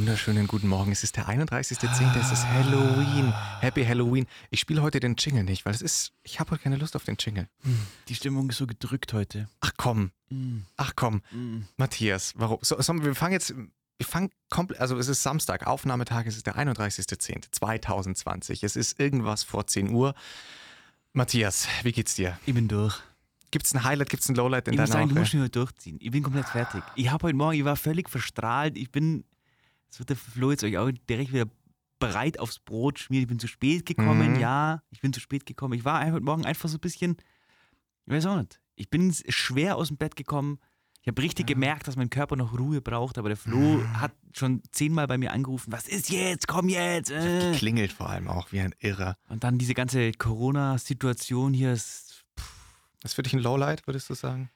Wunderschönen guten Morgen. Es ist der 31.10. Es ist Halloween. Happy Halloween. Ich spiele heute den Jingle nicht, weil es ist. Ich habe heute keine Lust auf den Jingle. Die Stimmung ist so gedrückt heute. Ach komm. Mm. Ach komm. Mm. Matthias, warum? So, so, wir fangen jetzt. Wir fangen komplett. Also, es ist Samstag. Aufnahmetag. Es ist der 31.10.2020. Es ist irgendwas vor 10 Uhr. Matthias, wie geht's dir? Ich bin durch. Gibt's ein Highlight? Gibt's ein Lowlight in Ich muss deiner sagen, du Woche? musst mich heute durchziehen. Ich bin komplett fertig. Ich habe heute Morgen, ich war völlig verstrahlt. Ich bin, das wird der Flo jetzt euch auch direkt wieder bereit aufs Brot schmieren. Ich bin zu spät gekommen, Mhm. ja. Ich bin zu spät gekommen. Ich war heute Morgen einfach so ein bisschen, ich weiß auch nicht. Ich bin schwer aus dem Bett gekommen. Ich habe richtig gemerkt, dass mein Körper noch Ruhe braucht, aber der Flo hat schon zehnmal bei mir angerufen, was ist jetzt, komm jetzt. Äh. Klingelt vor allem auch wie ein Irrer. Und dann diese ganze Corona-Situation hier, ist, Was für dich ein Lowlight, würdest du sagen?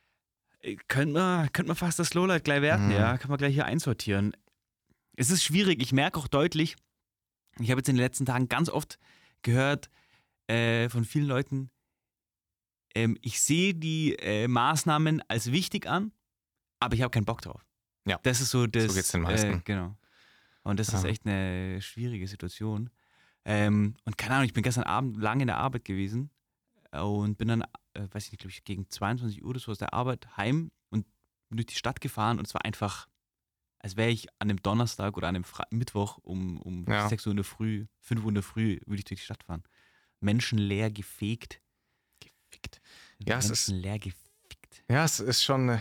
könnte man, könnte man fast das Lowlight gleich werten, Mhm. ja. Kann man gleich hier einsortieren. Es ist schwierig, ich merke auch deutlich, ich habe jetzt in den letzten Tagen ganz oft gehört äh, von vielen Leuten, ähm, ich sehe die äh, Maßnahmen als wichtig an, aber ich habe keinen Bock drauf. Ja. Das ist so das. geht's den meisten. Äh, genau. Und das ist Ja. echt eine schwierige Situation. Ähm, und keine Ahnung, ich bin gestern Abend lange in der Arbeit gewesen und bin dann, äh, weiß ich nicht, glaube ich, gegen 22 Uhr oder so aus der Arbeit heim und bin durch die Stadt gefahren und es war einfach, als wäre ich an einem Donnerstag oder an einem Fra Mittwoch um, um Ja. 6 Uhr in der Früh, 5 Uhr in der Früh, würde ich durch die Stadt fahren. Menschenleer gefegt. Gefickt. Ja, es ist- Menschenleer gefickt. Ja, es ist schon, äh,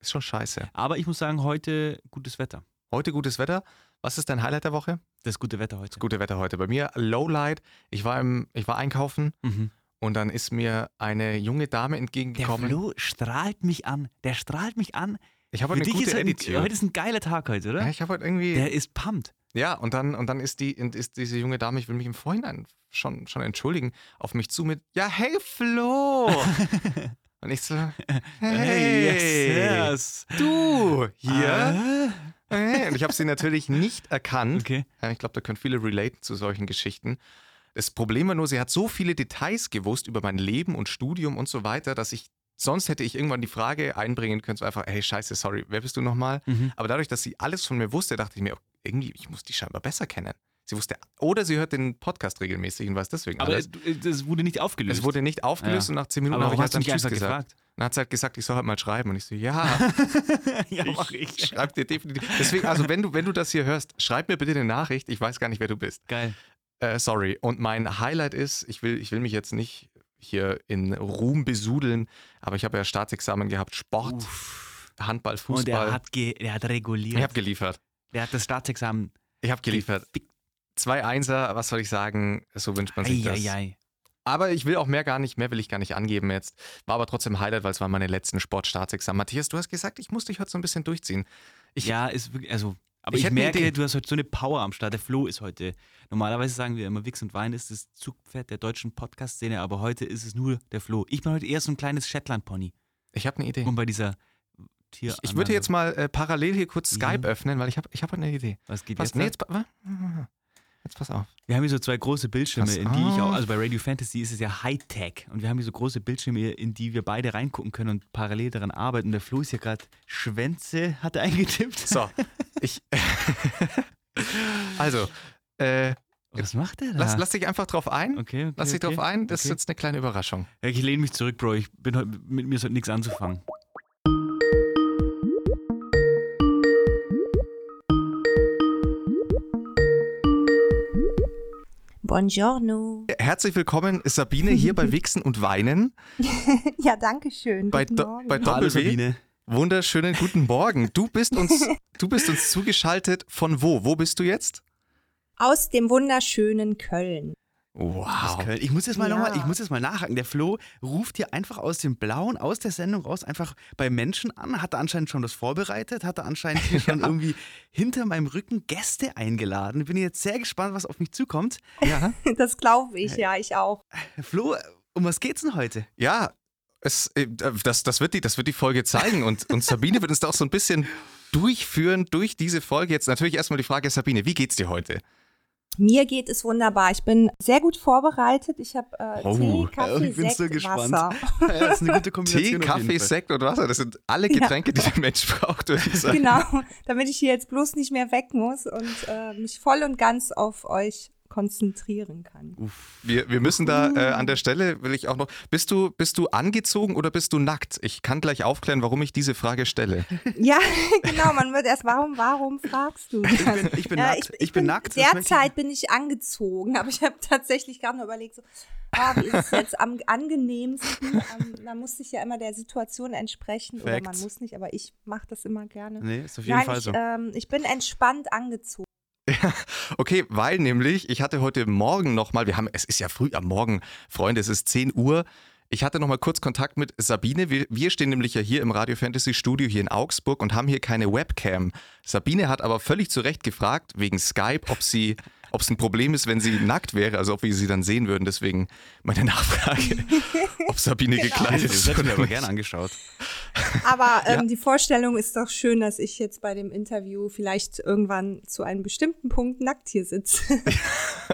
ist schon scheiße. Aber ich muss sagen, heute gutes Wetter. Heute gutes Wetter. Was ist dein Highlight der Woche? Das gute Wetter heute. Das gute Wetter heute. Bei mir Lowlight. Ich war, im, ich war einkaufen Mhm. und dann ist mir eine junge Dame Der entgegengekommen. Flo strahlt mich an. Der strahlt mich an. Ich habe Für heute eine dich ist gute heute, Attitude. heute ist ein geiler Tag heute, oder? Ja, ich habe heute irgendwie. Der ist pumped. Ja, und dann, und dann ist, die, ist diese junge Dame, ich will mich im Vorhinein schon, schon entschuldigen, auf mich zu mit: Ja, hey Flo! und ich so: Hey, yes, yes. du hier. Ah, Hey. Und ich habe sie natürlich nicht erkannt. okay. Ich glaube, da können viele relaten zu solchen Geschichten. Das Problem war nur, sie hat so viele Details gewusst über mein Leben und Studium und so weiter, dass ich, sonst hätte ich irgendwann die Frage einbringen können, so einfach, hey, scheiße, sorry, wer bist du nochmal? Mhm. Aber dadurch, dass sie alles von mir wusste, dachte ich mir, irgendwie, ich muss die scheinbar besser kennen. Sie wusste, oder sie hört den Podcast regelmäßig und weiß deswegen Aber alles. es, das wurde nicht aufgelöst. Es wurde nicht aufgelöst Ja. und nach zehn Minuten habe ich halt dann Tschüss gesagt. gefragt? Dann hat sie halt gesagt, ich soll halt mal schreiben. Und ich so, ja, ja, ich schreib dir definitiv. Deswegen, also wenn du, wenn du das hier hörst, schreib mir bitte eine Nachricht. Ich weiß gar nicht, wer du bist. Geil. Äh, sorry. Und mein Highlight ist, ich will, ich will mich jetzt nicht hier in Ruhm besudeln, aber ich habe ja Staatsexamen gehabt, Sport, Handball, Und Fußball. er hat, er hat reguliert. ich habe geliefert. der hat das Staatsexamen. Ich habe geliefert. Zwei Einser, was soll ich sagen? So wünscht man sich das. Eieiei. Aber ich will auch mehr gar nicht, mehr will ich gar nicht angeben jetzt. War aber trotzdem Highlight, weil es waren meine letzten Sportstaatsexamen. Matthias, du hast gesagt, ich muss dich heute so ein bisschen durchziehen. Ich, Ja, ist also, aber Ich ich, merke, du hast heute so eine Power am Start. Der Flo ist heute, normalerweise sagen wir immer, Wix und Wein ist das Zugpferd der deutschen Podcast-Szene, aber heute ist es nur der Flo. Ich bin heute eher so ein kleines Shetland-Pony. ich habe eine Idee. Und bei dieser Tier. Ich, ich würde jetzt mal äh, parallel hier kurz Skype Ja. öffnen, weil ich habe ich hab eine Idee. Was geht Was? jetzt? Nee, jetzt, jetzt pass auf. Wir haben hier so zwei große Bildschirme, Pass in die ich auch, auf. also bei Radio Fantasy ist es ja Hightech und wir haben hier so große Bildschirme, in die wir beide reingucken können und parallel daran arbeiten. Und der Flo ist ja gerade Schwänze, hat er eingetippt. So, ich. also, äh, Was macht der da? lass, lass dich einfach drauf ein. okay, okay, Lass dich okay. drauf ein. Das ist jetzt eine kleine Überraschung. Ich lehne mich zurück, Bro. Ich bin heute, mit mir ist heute nichts anzufangen. Buongiorno. Herzlich willkommen, Sabine, hier bei Wichsen und Weinen. Ja, danke schön. Bei, Guten Do Morgen. bei Hallo. Sabine. Wunderschönen guten Morgen. Du bist uns, du bist uns zugeschaltet von wo? Wo bist du jetzt? Aus dem wunderschönen Köln. Wow. Köln. Ich muss jetzt mal Ja. noch mal, ich muss jetzt mal nachhaken. Der Flo ruft hier einfach aus dem Blauen, aus der Sendung raus, einfach bei Menschen an. Hat er anscheinend schon das vorbereitet? Hat er anscheinend hier schon irgendwie hinter meinem Rücken Gäste eingeladen? Bin jetzt sehr gespannt, was auf mich zukommt. Ja, Das glaube ich, ja, ich auch. Flo, um was geht's denn heute? ja. Es, äh, das, das, wird die, das wird die Folge zeigen und, und Sabine wird uns da auch so ein bisschen durchführen durch diese Folge. Jetzt natürlich erstmal die Frage, Sabine, wie geht's dir heute? Mir geht es wunderbar. Ich bin sehr gut vorbereitet. Ich habe äh, Oh. Tee, Kaffee, ich bin so Sekt, gespannt. Wasser. Ja, das ist eine gute Kombination. Tee, Kaffee. Sekt und Wasser, das sind alle Getränke, die der Mensch braucht, würde ich sagen. Genau, damit ich hier jetzt bloß nicht mehr weg muss und äh, mich voll und ganz auf euch konzentrieren kann. Wir, wir müssen da äh, an der Stelle, will ich auch noch, bist du, bist du angezogen oder bist du nackt? Ich kann gleich aufklären, warum ich diese Frage stelle. Ja, genau, man wird erst, warum, warum fragst du das? Ich bin, ich bin Ja, nackt. Ich, bin nackt. das möchte ich- Derzeit bin ich angezogen, aber ich habe tatsächlich gerade noch überlegt, so, ah, wie ist es jetzt am angenehmsten? Ähm, man muss sich ja immer der Situation entsprechen oder man Facts. muss nicht, aber ich mache das immer gerne. Nee, ist auf jeden Nein, Fall ich, so. ähm, ich bin entspannt angezogen. Okay, weil nämlich, ich hatte heute Morgen nochmal, wir haben, es ist ja früh am Morgen, Freunde, es ist 10 Uhr. Ich hatte nochmal kurz Kontakt mit Sabine. Wir, wir stehen nämlich ja hier im Radio Fantasy Studio hier in Augsburg und haben hier keine Webcam. Sabine hat aber völlig zu Recht gefragt, wegen Skype, ob sie, ob es ein Problem ist, wenn sie nackt wäre, also ob wir sie dann sehen würden. Deswegen meine Nachfrage, ob Sabine gekleidet das ist. hätte ich mir aber gerne angeschaut. Aber ähm, die Vorstellung ist doch schön, dass ich jetzt bei dem Interview vielleicht irgendwann zu einem bestimmten Punkt nackt hier sitze.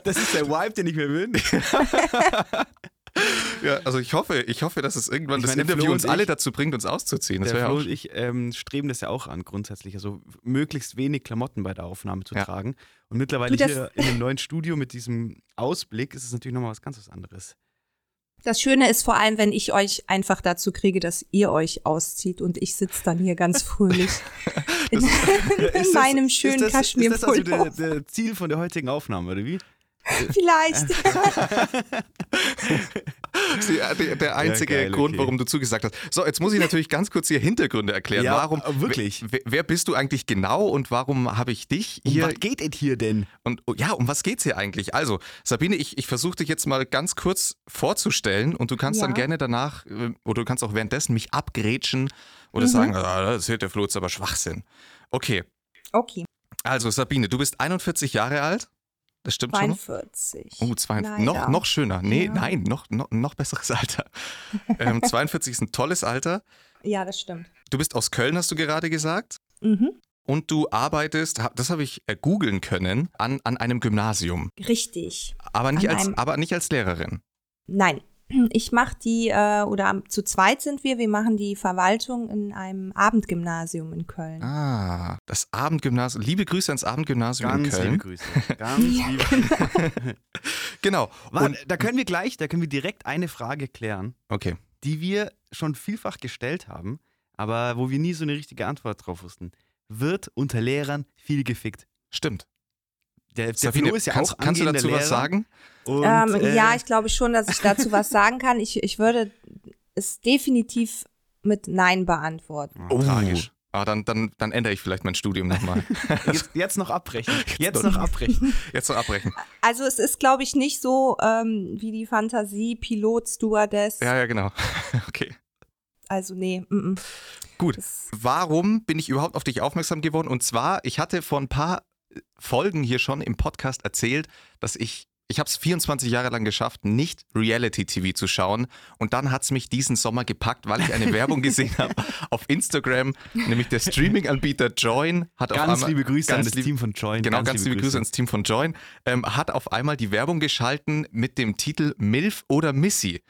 Das ist der Vibe, den ich mir wünsche. Ja, also ich hoffe, ich hoffe, dass es irgendwann Ich das meine, Interview uns und alle ich- dazu bringt, uns auszuziehen. Das Der Flo auch und ich ähm, streben das ja auch an, grundsätzlich. Also möglichst wenig Klamotten bei der Aufnahme zu Ja. tragen. Und mittlerweile Du, das- hier in dem neuen Studio mit diesem Ausblick ist es natürlich nochmal was ganz was anderes. Das Schöne ist vor allem, wenn ich euch einfach dazu kriege, dass ihr euch auszieht und ich sitze dann hier ganz fröhlich in, in Ist das- meinem schönen ist das, ist das also der, Kaschmirpullover. der Ziel von der heutigen Aufnahme, oder wie? Vielleicht. Das ist die- der, der einzige geil, Grund, okay. warum du zugesagt hast. So, jetzt muss ich natürlich ganz kurz hier Hintergründe erklären. Ja, warum, äh, wirklich. Wer, wer bist du eigentlich genau und warum habe ich dich Um hier? was geht es hier denn? Und oh, ja, um was geht's hier eigentlich? Also, Sabine, ich, ich versuche dich jetzt mal ganz kurz vorzustellen und du kannst dann Ja. gerne danach, äh, oder du kannst auch währenddessen mich abgrätschen oder Mhm. sagen, ah, das erzählt der Flo jetzt aber Schwachsinn. Okay, Okay, also Sabine, du bist 41 Jahre alt. Das stimmt schon? 42. Oh, 42. Leider. Noch, noch schöner. Nee, Ja. nein, noch, noch, noch besseres Alter. ähm, 42 ist ein tolles Alter. Ja, das stimmt. Du bist aus Köln, hast du gerade gesagt. Mhm. Und du arbeitest, das habe ich äh, googeln können, an, an einem Gymnasium. Richtig. Aber nicht, An als, aber nicht als Lehrerin. Nein, ich mache die, äh, oder am- zu zweit sind wir, wir machen die Verwaltung in einem Abendgymnasium in Köln. Ah, das Abendgymnasium. Liebe Grüße ans Abendgymnasium in Ganz Köln. liebe Grüße. Ganz liebe Genau. Und, Warte, da können wir gleich, da können wir direkt eine Frage klären, okay. die wir schon vielfach gestellt haben, aber wo wir nie so eine richtige Antwort drauf wussten. Wird unter Lehrern viel gefickt? Stimmt. Der, der Sabine, Flo ist ja kannst, auch kannst du dazu was Lehrer sagen? Und, ähm, äh, ja, ich glaube schon, dass ich dazu was sagen kann. Ich, ich würde es definitiv mit Nein beantworten. Oh, tragisch. Ah, dann, dann, dann ändere ich vielleicht mein Studium nochmal. Jetzt, jetzt noch abbrechen. Jetzt noch noch abbrechen. Jetzt noch abbrechen. Also es ist, glaube ich, nicht so ähm, wie die Fantasie Pilot, Stewardess. Ja, ja, genau. Okay. Also nee, mm, mm. Gut. Das, Warum bin ich überhaupt auf dich aufmerksam geworden? Und zwar, ich hatte vor ein paar Folgen hier schon im Podcast erzählt, dass ich, ich habe es 24 Jahre lang geschafft, nicht Reality-TV zu schauen. Und dann hat es mich diesen Sommer gepackt, weil ich eine Werbung gesehen habe auf Instagram, nämlich der Streaming-Anbieter Join hat auf Ganz einmal, liebe Grüße ganz an das lieb- Team von Join. Genau, ganz, liebe Grüße ans Team von Join. Ähm, hat auf einmal die Werbung geschalten mit dem Titel MILF oder Missy.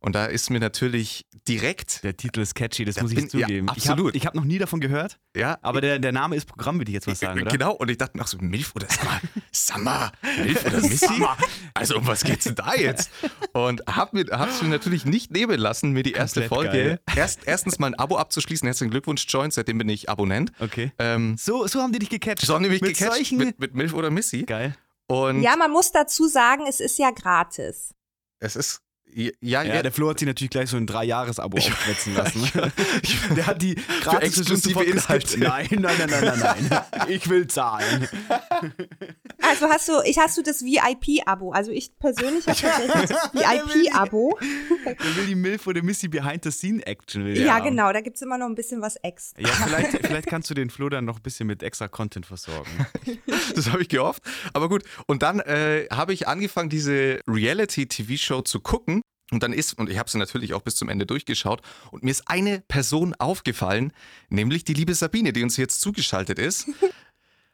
Und da ist mir natürlich direkt, Der Titel ist catchy, das Da muss ich bin- ja, zugeben. absolut. Ich habe hab noch nie davon gehört, ja, aber der, der Name ist Programm, würde ich jetzt mal sagen, oder? Genau, und ich dachte, ach so, Milf oder Summer, Summer, Milf oder Missy? Also um was geht's denn da jetzt? Und hab mir, hab's mir natürlich nicht nehmen lassen, mir die erste Komplett Folge, erst, erstens mal ein Abo abzuschließen. Herzlichen Glückwunsch, Joint, seitdem bin ich Abonnent. Okay. Ähm, So, so haben die dich gecatcht. so haben die mich Mit gecatcht solchen- mit, mit Milf oder Missy. Geil. Und ja, man muss dazu sagen, es ist ja gratis. es ist, ja, ja, Ja, der Flo hat sich natürlich gleich so ein Drei-Jahres-Abo aufschwätzen lassen. der hat die gratis exklusive Inhalte. Nein, nein, nein, nein, nein, nein. Ich will zahlen. Also hast du, ich hast du das VIP-Abo. Also ich persönlich habe tatsächlich das VIP-Abo. Der will die Milf oder Missy Behind-the-Scene-Action. will der Ja, haben. genau, da gibt's immer noch ein bisschen was extra. Ja, vielleicht, vielleicht kannst du den Flo dann noch ein bisschen mit extra Content versorgen. Das habe ich gehofft. Aber gut. Und dann äh, habe ich angefangen, diese Reality-TV-Show zu gucken. Und dann ist, und ich habe sie natürlich auch bis zum Ende durchgeschaut, und mir ist eine Person aufgefallen, nämlich die liebe Sabine, die uns jetzt zugeschaltet ist.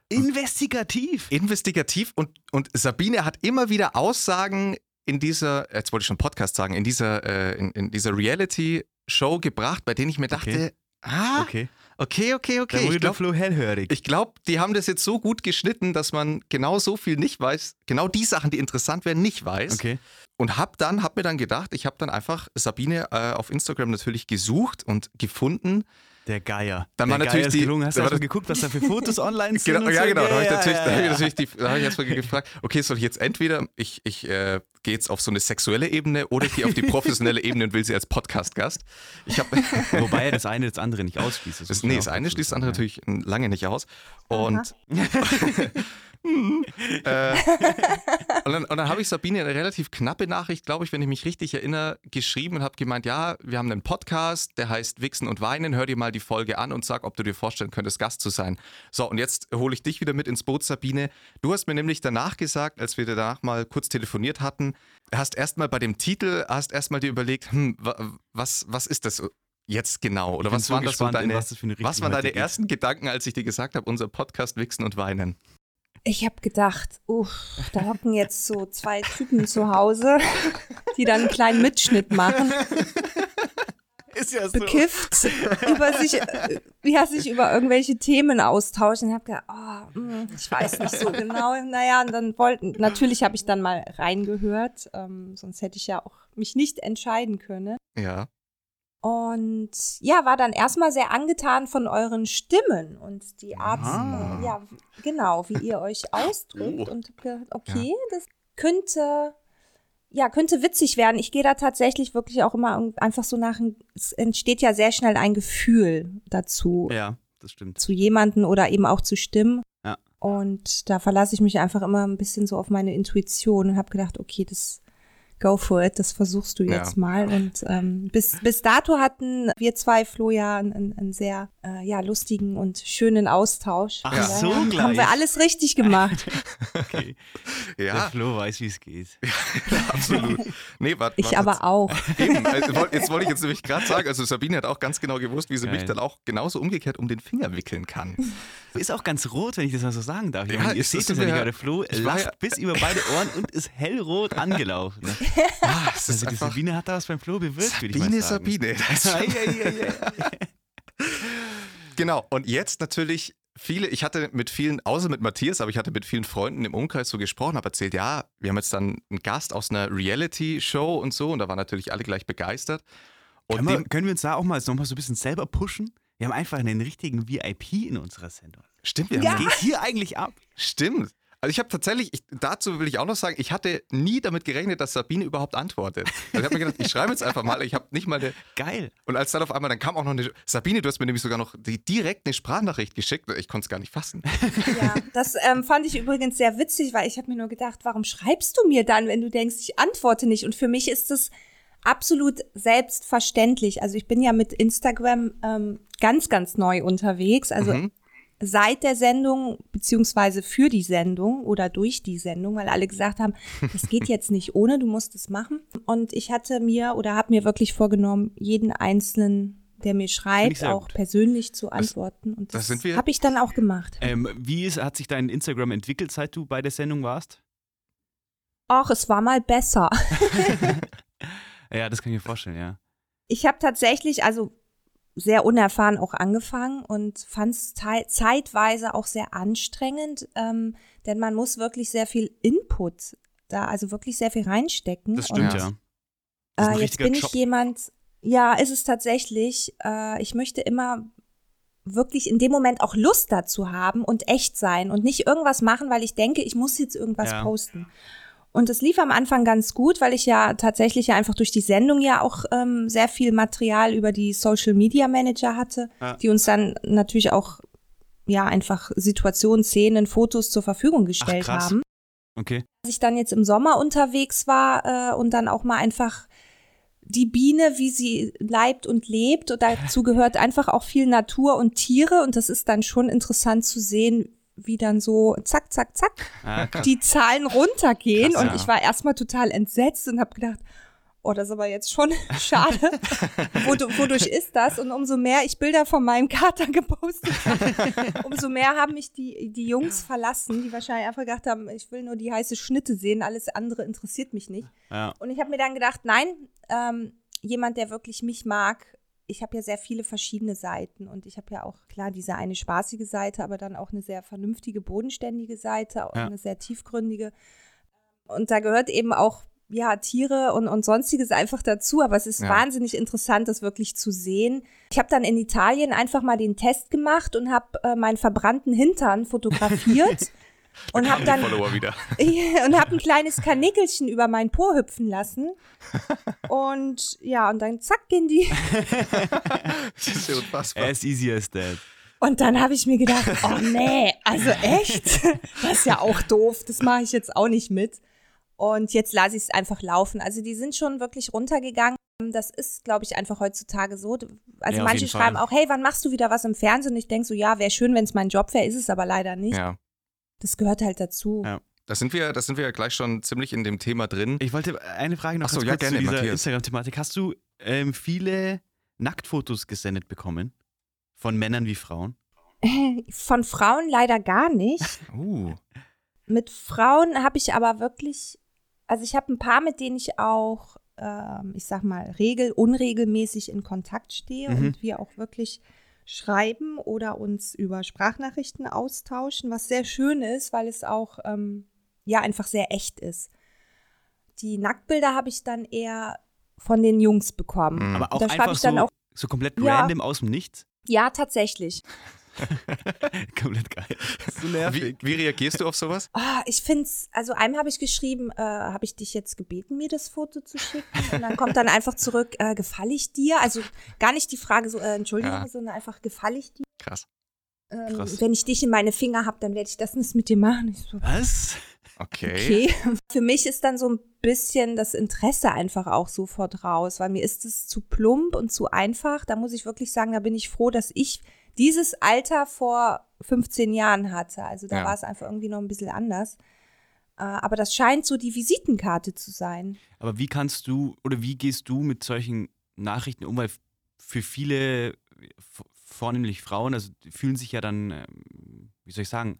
Investigativ. investigativ und, und Sabine hat immer wieder Aussagen in dieser, jetzt wollte ich schon Podcast sagen, in dieser, äh, in, in dieser Reality-Show gebracht, bei denen ich mir dachte, Okay. ah, Okay. okay, okay, okay. Da Ich wurde der glaube, Flo hellhörig. ich glaub, die haben das jetzt so gut geschnitten, dass man genau so viel nicht weiß, genau die Sachen, die interessant wären, nicht weiß. Okay. Und hab dann, hab mir dann gedacht, ich habe dann einfach Sabine äh, auf Instagram natürlich gesucht und gefunden. Der Geier. Dann der war natürlich Geier ist die- gelungen. Hast du das- geguckt, was da für Fotos online sind? Genau, ja, so? genau. Da habe ich Ja, natürlich, ja, da hab ich ja. natürlich die, da hab ich erstmal gefragt, okay, soll ich jetzt entweder, ich, ich äh, gehe jetzt auf so eine sexuelle Ebene oder ich gehe auf die professionelle Ebene und will sie als Podcast-Gast. Ich habe Wobei das eine das andere nicht ausschließt. das, muss nee, das eine schließt das andere natürlich lange nicht aus. Und, äh, und dann, und dann habe ich Sabine eine relativ knappe Nachricht, glaube ich, wenn ich mich richtig erinnere, geschrieben und habe gemeint, ja, wir haben einen Podcast, der heißt Wichsen und Weinen, hör dir mal die Folge an und sag, ob du dir vorstellen könntest, Gast zu sein. So, und jetzt hole ich dich wieder mit ins Boot, Sabine. Du hast mir nämlich danach gesagt, als wir danach mal kurz telefoniert hatten, hast erstmal bei dem Titel, hast erstmal dir überlegt, hm, wa- was, was ist das jetzt genau? Oder was so waren das so gespannt, deine, was was waren deine geht. ersten Gedanken, als ich dir gesagt habe, unser Podcast Wichsen und Weinen? Ich habe gedacht, uff, da hocken jetzt so zwei Typen zu Hause, die dann einen kleinen Mitschnitt machen, Ist ja so. bekifft, über sich, äh, ja, sich über irgendwelche Themen austauschen. Ich habe gedacht, oh, ich weiß nicht so genau. Naja, und dann wollten, natürlich habe ich dann mal reingehört, ähm, sonst hätte ich ja auch mich nicht entscheiden können. Ja. Und ja, war dann erstmal sehr angetan von euren Stimmen und die Art, äh, ja, genau, wie ihr euch ausdrückt. Oh. Und hab gedacht, okay, das könnte, ja, könnte witzig werden. Ich gehe da tatsächlich wirklich auch immer einfach so nach, es entsteht ja sehr schnell ein Gefühl dazu, Ja, das stimmt. zu jemanden oder eben auch zu Stimmen. Ja. Und da verlasse ich mich einfach immer ein bisschen so auf meine Intuition und habe gedacht, okay, das go for it, das versuchst du Ja. jetzt mal. Und ähm, bis, bis dato hatten wir zwei, Flo, ja einen, einen- sehr äh, ja, lustigen und schönen Austausch. Ach Von so, Haben gleich. wir alles richtig gemacht. Okay. Der Ja, Flo weiß, wie es geht. absolut. Nee, warte, Ich aber auch. Eben, also, jetzt wollte ich jetzt nämlich gerade sagen, also Sabine hat auch ganz genau gewusst, wie sie mich Geil. dann auch genauso umgekehrt um den Finger wickeln kann. Ist auch ganz rot, wenn ich das mal so sagen darf. Ich Ja, meine, ihr seht das ja nicht, der Flo lacht ja- bis über beide Ohren und ist hellrot angelaufen. Ah, Also die Sabine hat da was beim Flo bewirkt, würde ich Sabine, mal sagen. Sabine. Ei. Genau, und jetzt natürlich viele, ich hatte mit vielen, außer mit Matthias, aber ich hatte mit vielen Freunden im Umkreis so gesprochen, habe erzählt, ja, wir haben jetzt dann einen Gast aus einer Reality-Show und so und da waren natürlich alle gleich begeistert. Und Können wir, dem, können wir uns da auch mal noch mal so ein bisschen selber pushen? Wir haben einfach einen richtigen VIP in unserer Sendung. stimmt, wir Ja. haben geht hier eigentlich ab? Stimmt. Also ich habe tatsächlich, ich, dazu will ich auch noch sagen, ich hatte nie damit gerechnet, dass Sabine überhaupt antwortet. Also ich habe mir gedacht, ich schreibe jetzt einfach mal, ich habe nicht mal eine, Geil. und als dann auf einmal, dann kam auch noch eine, Sabine, du hast mir nämlich sogar noch die, direkt eine Sprachnachricht geschickt, ich konnte es gar nicht fassen. Ja, das ähm, fand ich übrigens sehr witzig, weil ich habe mir nur gedacht, warum schreibst du mir dann, wenn du denkst, ich antworte nicht? Und für mich ist es absolut selbstverständlich. Also ich bin ja mit Instagram ähm, ganz, ganz neu unterwegs. Also Mhm. Seit der Sendung, beziehungsweise für die Sendung oder durch die Sendung, weil alle gesagt haben, das geht jetzt nicht ohne, du musst es machen. Und ich hatte mir oder habe mir wirklich vorgenommen, jeden einzelnen, der mir schreibt, auch gut. persönlich zu antworten. Und das das, habe ich dann auch gemacht. Ähm, wie ist, hat sich dein Instagram entwickelt, seit du bei der Sendung warst? Ach, es war mal besser. Ja, das kann ich mir vorstellen, ja. Ich habe tatsächlich, also sehr unerfahren auch angefangen und fand es zeitweise auch sehr anstrengend, ähm, denn man muss wirklich sehr viel Input da, also wirklich sehr viel reinstecken. Das stimmt, und, ja. Das ist ein Äh, jetzt bin ich Job. jemand, ja, ist es tatsächlich, äh, ich möchte immer wirklich in dem Moment auch Lust dazu haben und echt sein und nicht irgendwas machen, weil ich denke, ich muss jetzt irgendwas Ja. posten. Und es lief am Anfang ganz gut, weil ich ja tatsächlich ja einfach durch die Sendung ja auch ähm, sehr viel Material über die Social Media Manager hatte, Ja. die uns dann natürlich auch ja einfach Situationen, Szenen, Fotos zur Verfügung gestellt krass. haben Okay. als ich dann jetzt im Sommer unterwegs war äh, und dann auch mal einfach die Biene, wie sie leibt und lebt. Und dazu gehört einfach auch viel Natur und Tiere. Und das ist dann schon interessant zu sehen, wie dann so zack, zack, zack Ah, die Zahlen runtergehen. Krass, und ja. ich war erstmal total entsetzt und habe gedacht, oh, das ist aber jetzt schon schade. wodurch ist das? Und umso mehr ich Bilder von meinem Kater gepostet habe, umso mehr haben mich die, die Jungs verlassen, die wahrscheinlich einfach gedacht haben, ich will nur die heiße Schnitte sehen, alles andere interessiert mich nicht. Ja. Und ich habe mir dann gedacht, nein, ähm, jemand, der wirklich mich mag, ich habe ja sehr viele verschiedene Seiten und ich habe ja auch klar diese eine spaßige Seite, aber dann auch eine sehr vernünftige, bodenständige Seite, auch Ja. eine sehr tiefgründige. Und da gehört eben auch ja Tiere und, und sonstiges einfach dazu, aber es ist Ja. wahnsinnig interessant, das wirklich zu sehen. Ich habe dann in Italien einfach mal den Test gemacht und habe äh, meinen verbrannten Hintern fotografiert. Und habe dann und habe ein kleines Kanickelchen über meinen Po hüpfen lassen. Und ja, und dann zack gehen die. Das ist ja unfassbar. As easy as that. Und dann habe ich mir gedacht, oh nee, also echt? Das ist ja auch doof, das mache ich jetzt auch nicht mit. Und jetzt lasse ich es einfach laufen. Also die sind schon wirklich runtergegangen. Das ist, glaube ich, einfach heutzutage so. Also Ja, manche jeden Fall. schreiben auch, hey, wann machst du wieder was im Fernsehen? Und ich denke so, ja, wäre schön, wenn es mein Job wäre, ist es aber leider nicht. Ja. Das gehört halt dazu. Ja. Da sind wir, da sind wir ja gleich schon ziemlich in dem Thema drin. Ich wollte eine Frage noch Ach so, ganz ja, kurz gerne, zu dieser. Instagram-Thematik. Hast du ähm, viele Nacktfotos gesendet bekommen? Von Männern wie Frauen? Von Frauen leider gar nicht. Uh, Mit Frauen habe ich aber wirklich, also ich habe ein paar, mit denen ich auch, ähm, ich sag mal, regel, unregelmäßig in Kontakt stehe Mhm. und wir auch wirklich schreiben oder uns über Sprachnachrichten austauschen, was sehr schön ist, weil es auch ähm, ja einfach sehr echt ist. Die Nacktbilder habe ich dann eher von den Jungs bekommen. Mhm. Aber auch Da einfach ich dann so, auch- so komplett Ja. random aus dem Nichts? Ja, tatsächlich. komplett geil. So wie, wie reagierst du auf sowas? Ah, ich find's, also einem habe ich geschrieben, äh, habe ich dich jetzt gebeten, mir das Foto zu schicken? Und dann kommt dann einfach zurück, äh, gefalle ich dir? Also gar nicht die Frage so, äh, Entschuldigung, Ja. sondern einfach, gefalle ich dir? Krass. Ähm, Krass. wenn ich dich in meine Finger habe, dann werde ich das nicht mit dir machen. Ich so, Was? Okay. okay. Für mich ist dann so ein bisschen das Interesse einfach auch sofort raus, weil mir ist es zu plump und zu einfach. Da muss ich wirklich sagen, da bin ich froh, dass ich dieses Alter vor 15 Jahren hatte. Also da Ja. war es einfach irgendwie noch ein bisschen anders. Äh, Aber das scheint so die Visitenkarte zu sein. Aber wie kannst du oder wie gehst du mit solchen Nachrichten um? Weil für viele, vornehmlich Frauen, also die fühlen sich ja dann, ähm, wie soll ich sagen,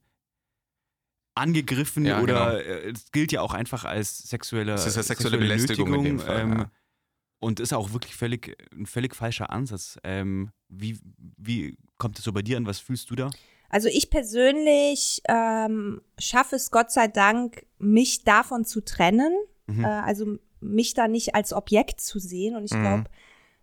angegriffen Ja, oder äh, es gilt ja auch einfach als sexuelle, Es ist ja sexuelle Belästigung in dem Fall, ähm, ja. Und ist auch wirklich völlig, ein völlig falscher Ansatz. Ähm, wie, wie kommt es so bei dir an? Was fühlst du da? Also ich persönlich ähm, schaffe es Gott sei Dank, mich davon zu trennen. Mhm. Äh, also mich da nicht als Objekt zu sehen. Und ich Mhm. glaube,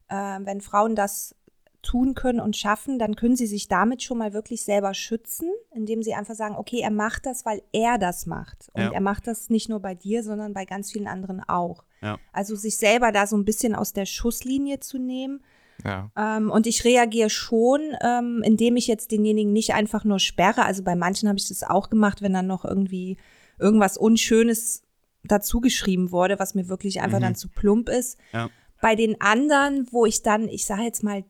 äh, wenn Frauen das tun können und schaffen, dann können sie sich damit schon mal wirklich selber schützen, indem sie einfach sagen, okay, er macht das, weil er das macht. Und Ja. er macht das nicht nur bei dir, sondern bei ganz vielen anderen auch. Ja. Also sich selber da so ein bisschen aus der Schusslinie zu nehmen. Ja. Ähm, und ich reagiere schon, ähm, indem ich jetzt denjenigen nicht einfach nur sperre. Also bei manchen habe ich das auch gemacht, wenn dann noch irgendwie irgendwas Unschönes dazu geschrieben wurde, was mir wirklich einfach Mhm. dann zu plump ist. Ja. Bei den anderen, wo ich dann, ich sage jetzt mal,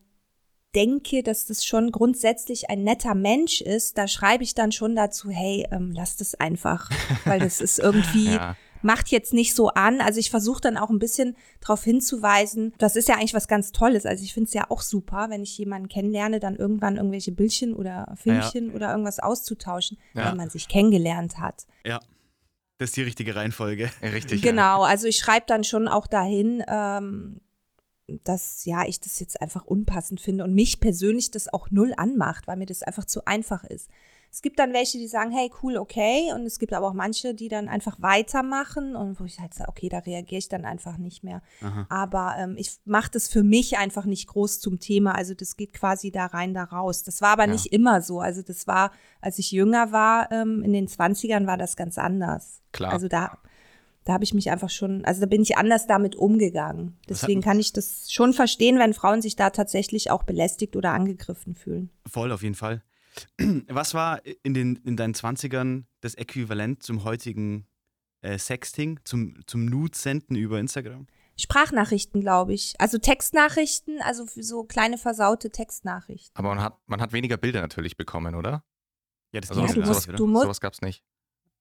denke, dass das schon grundsätzlich ein netter Mensch ist, da schreibe ich dann schon dazu, hey, ähm, lass das einfach, weil das ist irgendwie, Ja. Macht jetzt nicht so an. Also ich versuche dann auch ein bisschen darauf hinzuweisen, das ist ja eigentlich was ganz Tolles. Also ich finde es ja auch super, wenn ich jemanden kennenlerne, dann irgendwann irgendwelche Bildchen oder Filmchen oder irgendwas auszutauschen, Ja. wenn man sich kennengelernt hat. Ja. Das ist die richtige Reihenfolge. Ja, Richtig. Ja. Genau, also ich schreibe dann schon auch dahin, ähm, dass ja ich das jetzt einfach unpassend finde und mich persönlich das auch null anmacht, weil mir das einfach zu einfach ist. Es gibt dann welche, die sagen, hey, cool, okay. Und es gibt aber auch manche, die dann einfach weitermachen und wo ich halt sage, okay, da reagiere ich dann einfach nicht mehr. Aha. Aber ähm, ich mache das für mich einfach nicht groß zum Thema. Also das geht quasi da rein, da raus. Das war aber Ja. nicht immer so. Also das war, als ich jünger war, ähm, in den 20ern war das ganz anders. Klar. Also da, da habe ich mich einfach schon, also da bin ich anders damit umgegangen. Deswegen kann ich das schon verstehen, wenn Frauen sich da tatsächlich auch belästigt oder angegriffen fühlen. Voll, auf jeden Fall. Was war in, den, in deinen 20ern das Äquivalent zum heutigen äh, Sexting, zum, zum Nude-Senden über Instagram? Sprachnachrichten, glaube ich. Also Textnachrichten, also für so kleine versaute Textnachrichten. Aber man hat, man hat weniger Bilder natürlich bekommen, oder? Ja, das Also Ja, sowas, du sowas, musst- du musst- sowas gab's nicht.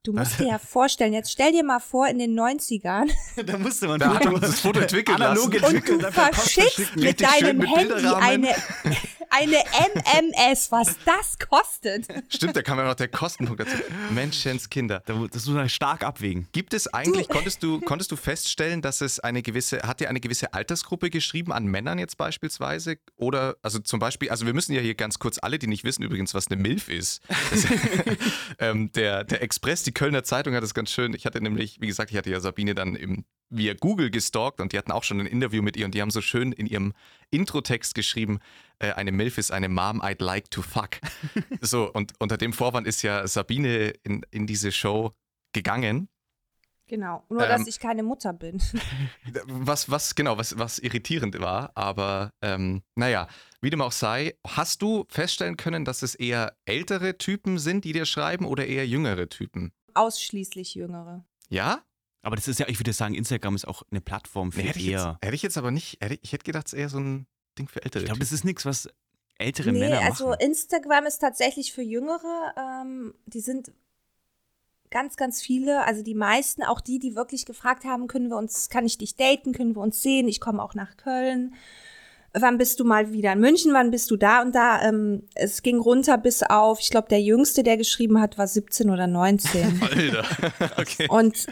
Du musst dir ja vorstellen, jetzt stell dir mal vor, in den 90ern da musste man Da hat man das Foto entwickelt analog lassen. und entwickelt, du verschickst mit deinem mit Handy eine, eine MMS, was das kostet. Stimmt, da kam ja noch der Kostenpunkt dazu. Menschenskinder. Da Das muss man stark abwägen. Gibt es eigentlich, konntest du, konntest du feststellen, dass es eine gewisse, hat dir eine gewisse Altersgruppe geschrieben an Männern jetzt beispielsweise? Oder, also zum Beispiel, also wir müssen ja hier ganz kurz alle, die nicht wissen übrigens, was eine MILF ist. Das, ähm, der, der Express, die Kölner Zeitung hat es ganz schön. Ich hatte nämlich, wie gesagt, ich hatte ja Sabine dann im, via Google gestalkt und die hatten auch schon ein Interview mit ihr und die haben so schön in ihrem Introtext geschrieben, äh, eine MILF ist eine Mom I'd like to fuck. so, und unter dem Vorwand ist ja Sabine in, in diese Show gegangen Genau, nur Ähm, dass ich keine Mutter bin. was, was, genau, was, was irritierend war, aber ähm, naja, wie dem auch sei, hast du feststellen können, dass es eher ältere Typen sind, die dir schreiben oder eher jüngere Typen? Ausschließlich Jüngere. Ja? Aber das ist ja, ich würde sagen, Instagram ist auch eine Plattform für Nee, hätte, ich jetzt, eher. hätte ich jetzt aber nicht, hätte, ich hätte gedacht, es ist eher so ein Ding für ältere Ich glaube, das ist nichts, was ältere nee, Männer also machen. Instagram ist tatsächlich für Jüngere. Ähm, die sind ganz, ganz viele, also die meisten, auch die, die wirklich gefragt haben, können wir uns, kann ich dich daten, können wir uns sehen, ich komme auch nach Köln. Wann bist du mal wieder in München? Wann bist du da und da? Ähm, es ging runter bis auf, ich glaube, der Jüngste, der geschrieben hat, war 17 oder 19. Alter. okay. und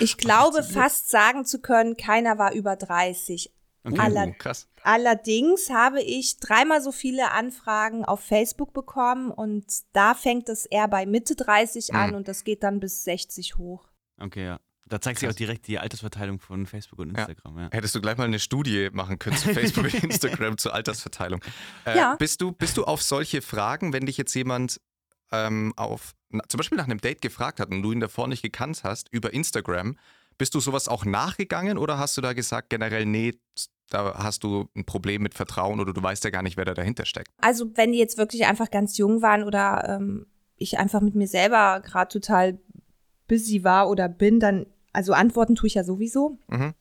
ich glaube fast sagen zu können, keiner war über 30. Okay. aller- Uh, krass. Allerdings habe ich dreimal so viele Anfragen auf Facebook bekommen und da fängt es eher bei Mitte 30 an Mhm. und das geht dann bis 60 hoch. Okay, ja. Da zeigt sich auch direkt die Altersverteilung von Facebook und Ja. Instagram. Ja. Hättest du gleich mal eine Studie machen können zu Facebook und Instagram zur Altersverteilung. Äh, Ja. Bist du, bist du auf solche Fragen, wenn dich jetzt jemand ähm, auf, zum Beispiel nach einem Date gefragt hat und du ihn davor nicht gekannt hast, über Instagram, bist du sowas auch nachgegangen oder hast du da gesagt, generell, nee, da hast du ein Problem mit Vertrauen oder du weißt ja gar nicht, wer da dahinter steckt? Also wenn die jetzt wirklich einfach ganz jung waren oder ähm, ich einfach mit mir selber gerade total busy war oder bin, dann, also antworten tue ich ja sowieso. Mhm.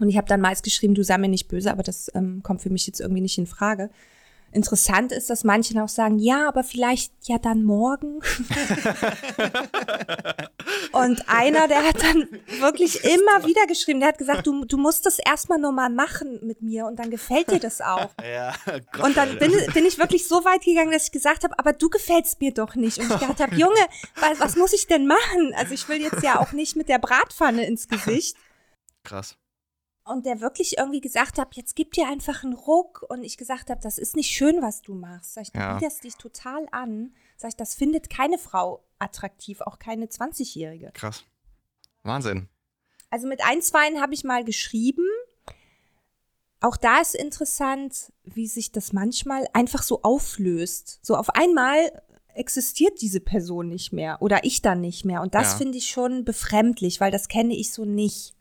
Und ich habe dann meist geschrieben, du sei mir nicht böse, aber das ähm, kommt für mich jetzt irgendwie nicht in Frage. Interessant ist, dass manche auch sagen, ja, aber vielleicht ja dann morgen. Und einer, der hat dann wirklich immer wieder geschrieben, der hat gesagt, du, du musst das erstmal nochmal machen mit mir und dann gefällt dir das auch. Ja, Und dann bin, bin ich wirklich so weit gegangen, dass ich gesagt habe, aber du gefällst mir doch nicht. Und ich gedacht habe, Junge, was, was muss ich denn machen? Also ich will jetzt ja auch nicht mit der Bratpfanne ins Gesicht. Krass. Und der wirklich irgendwie gesagt hat, jetzt gib dir einfach einen Ruck. Und ich gesagt habe, das ist nicht schön, was du machst. Sag ich, du Ja. biederst dich total an. Sag ich, das findet keine Frau attraktiv, auch keine 20-Jährige. Krass. Wahnsinn. Also mit ein, zweien habe ich mal geschrieben. Auch da ist interessant, wie sich das manchmal einfach so auflöst. So auf einmal existiert diese Person nicht mehr oder ich dann nicht mehr. Und das Ja. finde ich schon befremdlich, weil das kenne ich so nicht.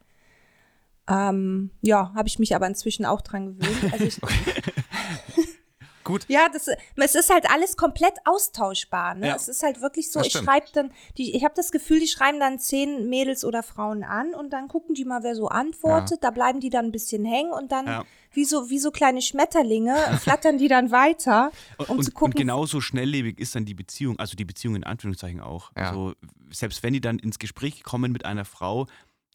Ähm, ja, habe ich mich aber inzwischen auch dran gewöhnt. Also ich, Gut. ja, das, es ist halt alles komplett austauschbar. Ne? Ja. Es ist halt wirklich so, Das ich schreibe dann, die, ich habe das Gefühl, die schreiben dann zehn Mädels oder Frauen an und dann gucken die mal, wer so antwortet. Da bleiben die dann ein bisschen hängen und dann Ja. wie, so, wie so kleine Schmetterlinge flattern die dann weiter, Und, um und, zu gucken. und genauso schnelllebig ist dann die Beziehung, also die Beziehung in Anführungszeichen auch. Ja. Also selbst wenn die dann ins Gespräch kommen mit einer Frau,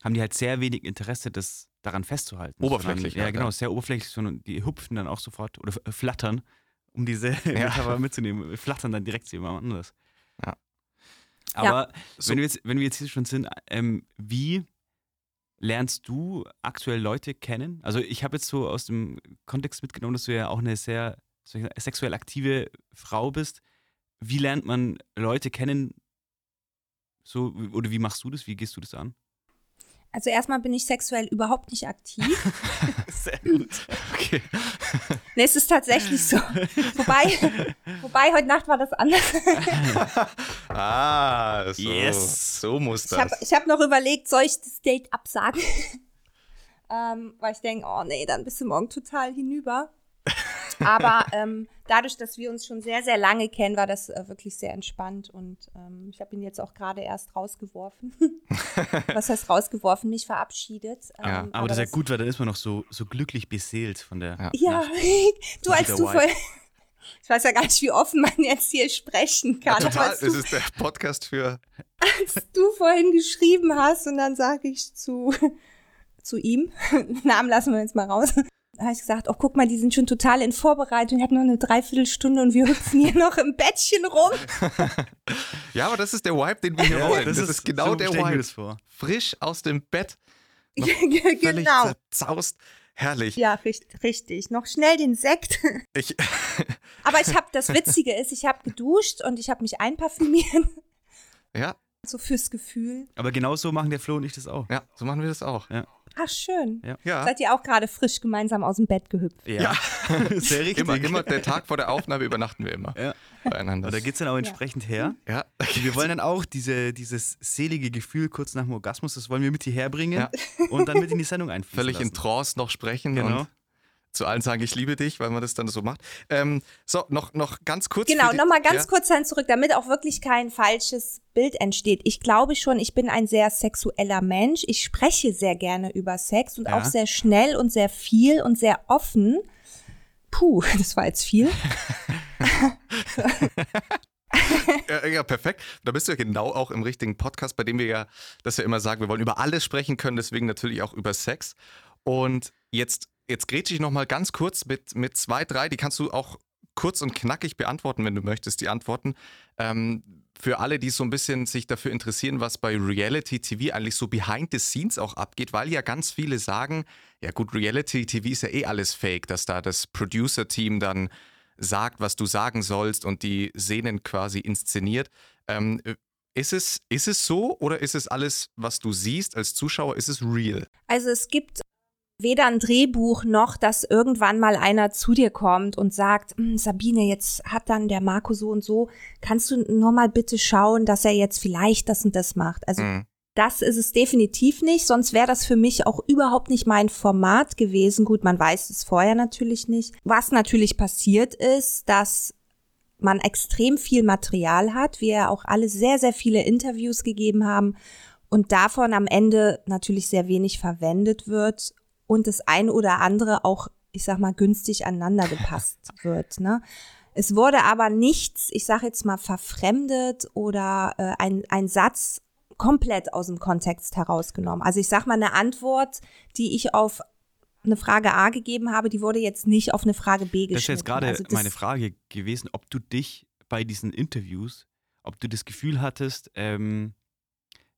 haben die halt sehr wenig Interesse, das daran festzuhalten. Oberflächlich Sondern, ja, genau, ja. sehr oberflächlich, sondern die hüpfen dann auch sofort oder f- flattern, um diese Metapher mitzunehmen, flattern dann direkt zu jemand anders. Ja. Aber So- wenn, wir jetzt, wenn wir jetzt hier schon sind, ähm, wie lernst du aktuell Leute kennen? Also ich habe jetzt so aus dem Kontext mitgenommen, dass du ja auch eine sehr sagen, sexuell aktive Frau bist. Wie lernt man Leute kennen? So, oder wie machst du das? Wie gehst du das an? Also erstmal bin ich sexuell überhaupt nicht aktiv. Sehr gut. Okay. nee, es ist tatsächlich so. wobei, wobei, heute Nacht war das anders. Ah, so, Yes. so muss Ich das. habe ich hab noch überlegt, soll ich das Date absagen? ähm, weil ich denke, oh nee, dann bist du morgen total hinüber. Aber ähm, dadurch, dass wir uns schon sehr, sehr lange kennen, war das äh, wirklich sehr entspannt und ähm, ich habe ihn jetzt auch gerade erst rausgeworfen. Was heißt rausgeworfen? Mich verabschiedet. Ja, Ähm, Aber, das ist ja gut, weil dann ist man noch so, so glücklich beseelt von der. Ja. Ja, du als du voll. Ich weiß ja gar nicht, wie offen man jetzt hier sprechen kann. Total, aber als das du, ist der Podcast für als du vorhin geschrieben hast und dann sage ich zu, zu ihm, Namen lassen wir jetzt mal raus, habe ich gesagt, oh guck mal, die sind schon total in Vorbereitung, ich habe noch eine Dreiviertelstunde und wir hüpfen hier noch im Bettchen rum. ja, aber das ist der Vibe, den wir hier wollen. Das, das ist, genau so der Vibe. Frisch aus dem Bett, genau. zerzaust. Herrlich. Ja, richtig, richtig. Noch schnell den Sekt. Ich, Aber ich habe, das Witzige ist, ich habe geduscht und ich habe mich einparfümiert. ja, So fürs Gefühl. Aber genau so machen der Flo und ich das auch. ja, so machen wir das auch. Ach, schön. Ja. Seid ihr auch gerade frisch gemeinsam aus dem Bett gehüpft? Ja, sehr richtig. Immer, immer der Tag vor der Aufnahme übernachten wir immer Ja. beieinander. Und da geht es dann auch entsprechend her. ja, wir wollen dann auch diese, dieses selige Gefühl kurz nach dem Orgasmus, das wollen wir mit hierher bringen Ja. und dann mit in die Sendung einfließen völlig in lassen. Trance noch sprechen Genau. und zu allen sagen, ich liebe dich, weil man das dann so macht. Ähm, so, noch, noch ganz kurz. Genau, nochmal ganz ja, kurz dann zurück, damit auch wirklich kein falsches Bild entsteht. Ich glaube schon, ich bin ein sehr sexueller Mensch. Ich spreche sehr gerne über Sex und Ja. auch sehr schnell und sehr viel und sehr offen. Puh, das war jetzt viel. Ja, ja, perfekt. Da bist du ja genau auch im richtigen Podcast, bei dem wir ja, dass wir immer sagen, wir wollen über alles sprechen können, deswegen natürlich auch über Sex. Und jetzt, jetzt grätsche ich nochmal ganz kurz mit, mit zwei, drei, die kannst du auch kurz und knackig beantworten, wenn du möchtest, die Antworten. Ähm, für alle, die so ein bisschen sich dafür interessieren, was bei Reality TV eigentlich so behind the scenes auch abgeht, weil ja ganz viele sagen, ja gut, Reality TV ist ja eh alles fake, dass da das Producer-Team dann sagt, was du sagen sollst und die Szenen quasi inszeniert. Ähm, ist, es, ist es so oder ist es alles, was du siehst als Zuschauer, ist es real? Also es gibt weder ein Drehbuch noch, dass irgendwann mal einer zu dir kommt und sagt, "Hm, Sabine, jetzt hat dann der Marco so und so, kannst du nur mal bitte schauen, dass er jetzt vielleicht das und das macht. Also Mhm. das ist es definitiv nicht, sonst wäre das für mich auch überhaupt nicht mein Format gewesen. Gut, man weiß es vorher natürlich nicht. Was natürlich passiert ist, dass man extrem viel Material hat, wir auch alle sehr, sehr viele Interviews gegeben haben und davon am Ende natürlich sehr wenig verwendet wird und das ein oder andere auch, ich sag mal, günstig aneinander gepasst wird. Ne? Es wurde aber nichts, ich sag jetzt mal, verfremdet oder äh, ein, ein Satz komplett aus dem Kontext herausgenommen. Also ich sag mal, eine Antwort, die ich auf eine Frage A gegeben habe, die wurde jetzt nicht auf eine Frage B geschnitten. Das ist jetzt gerade also meine Frage gewesen, ob du dich bei diesen Interviews, ob du das Gefühl hattest, ähm,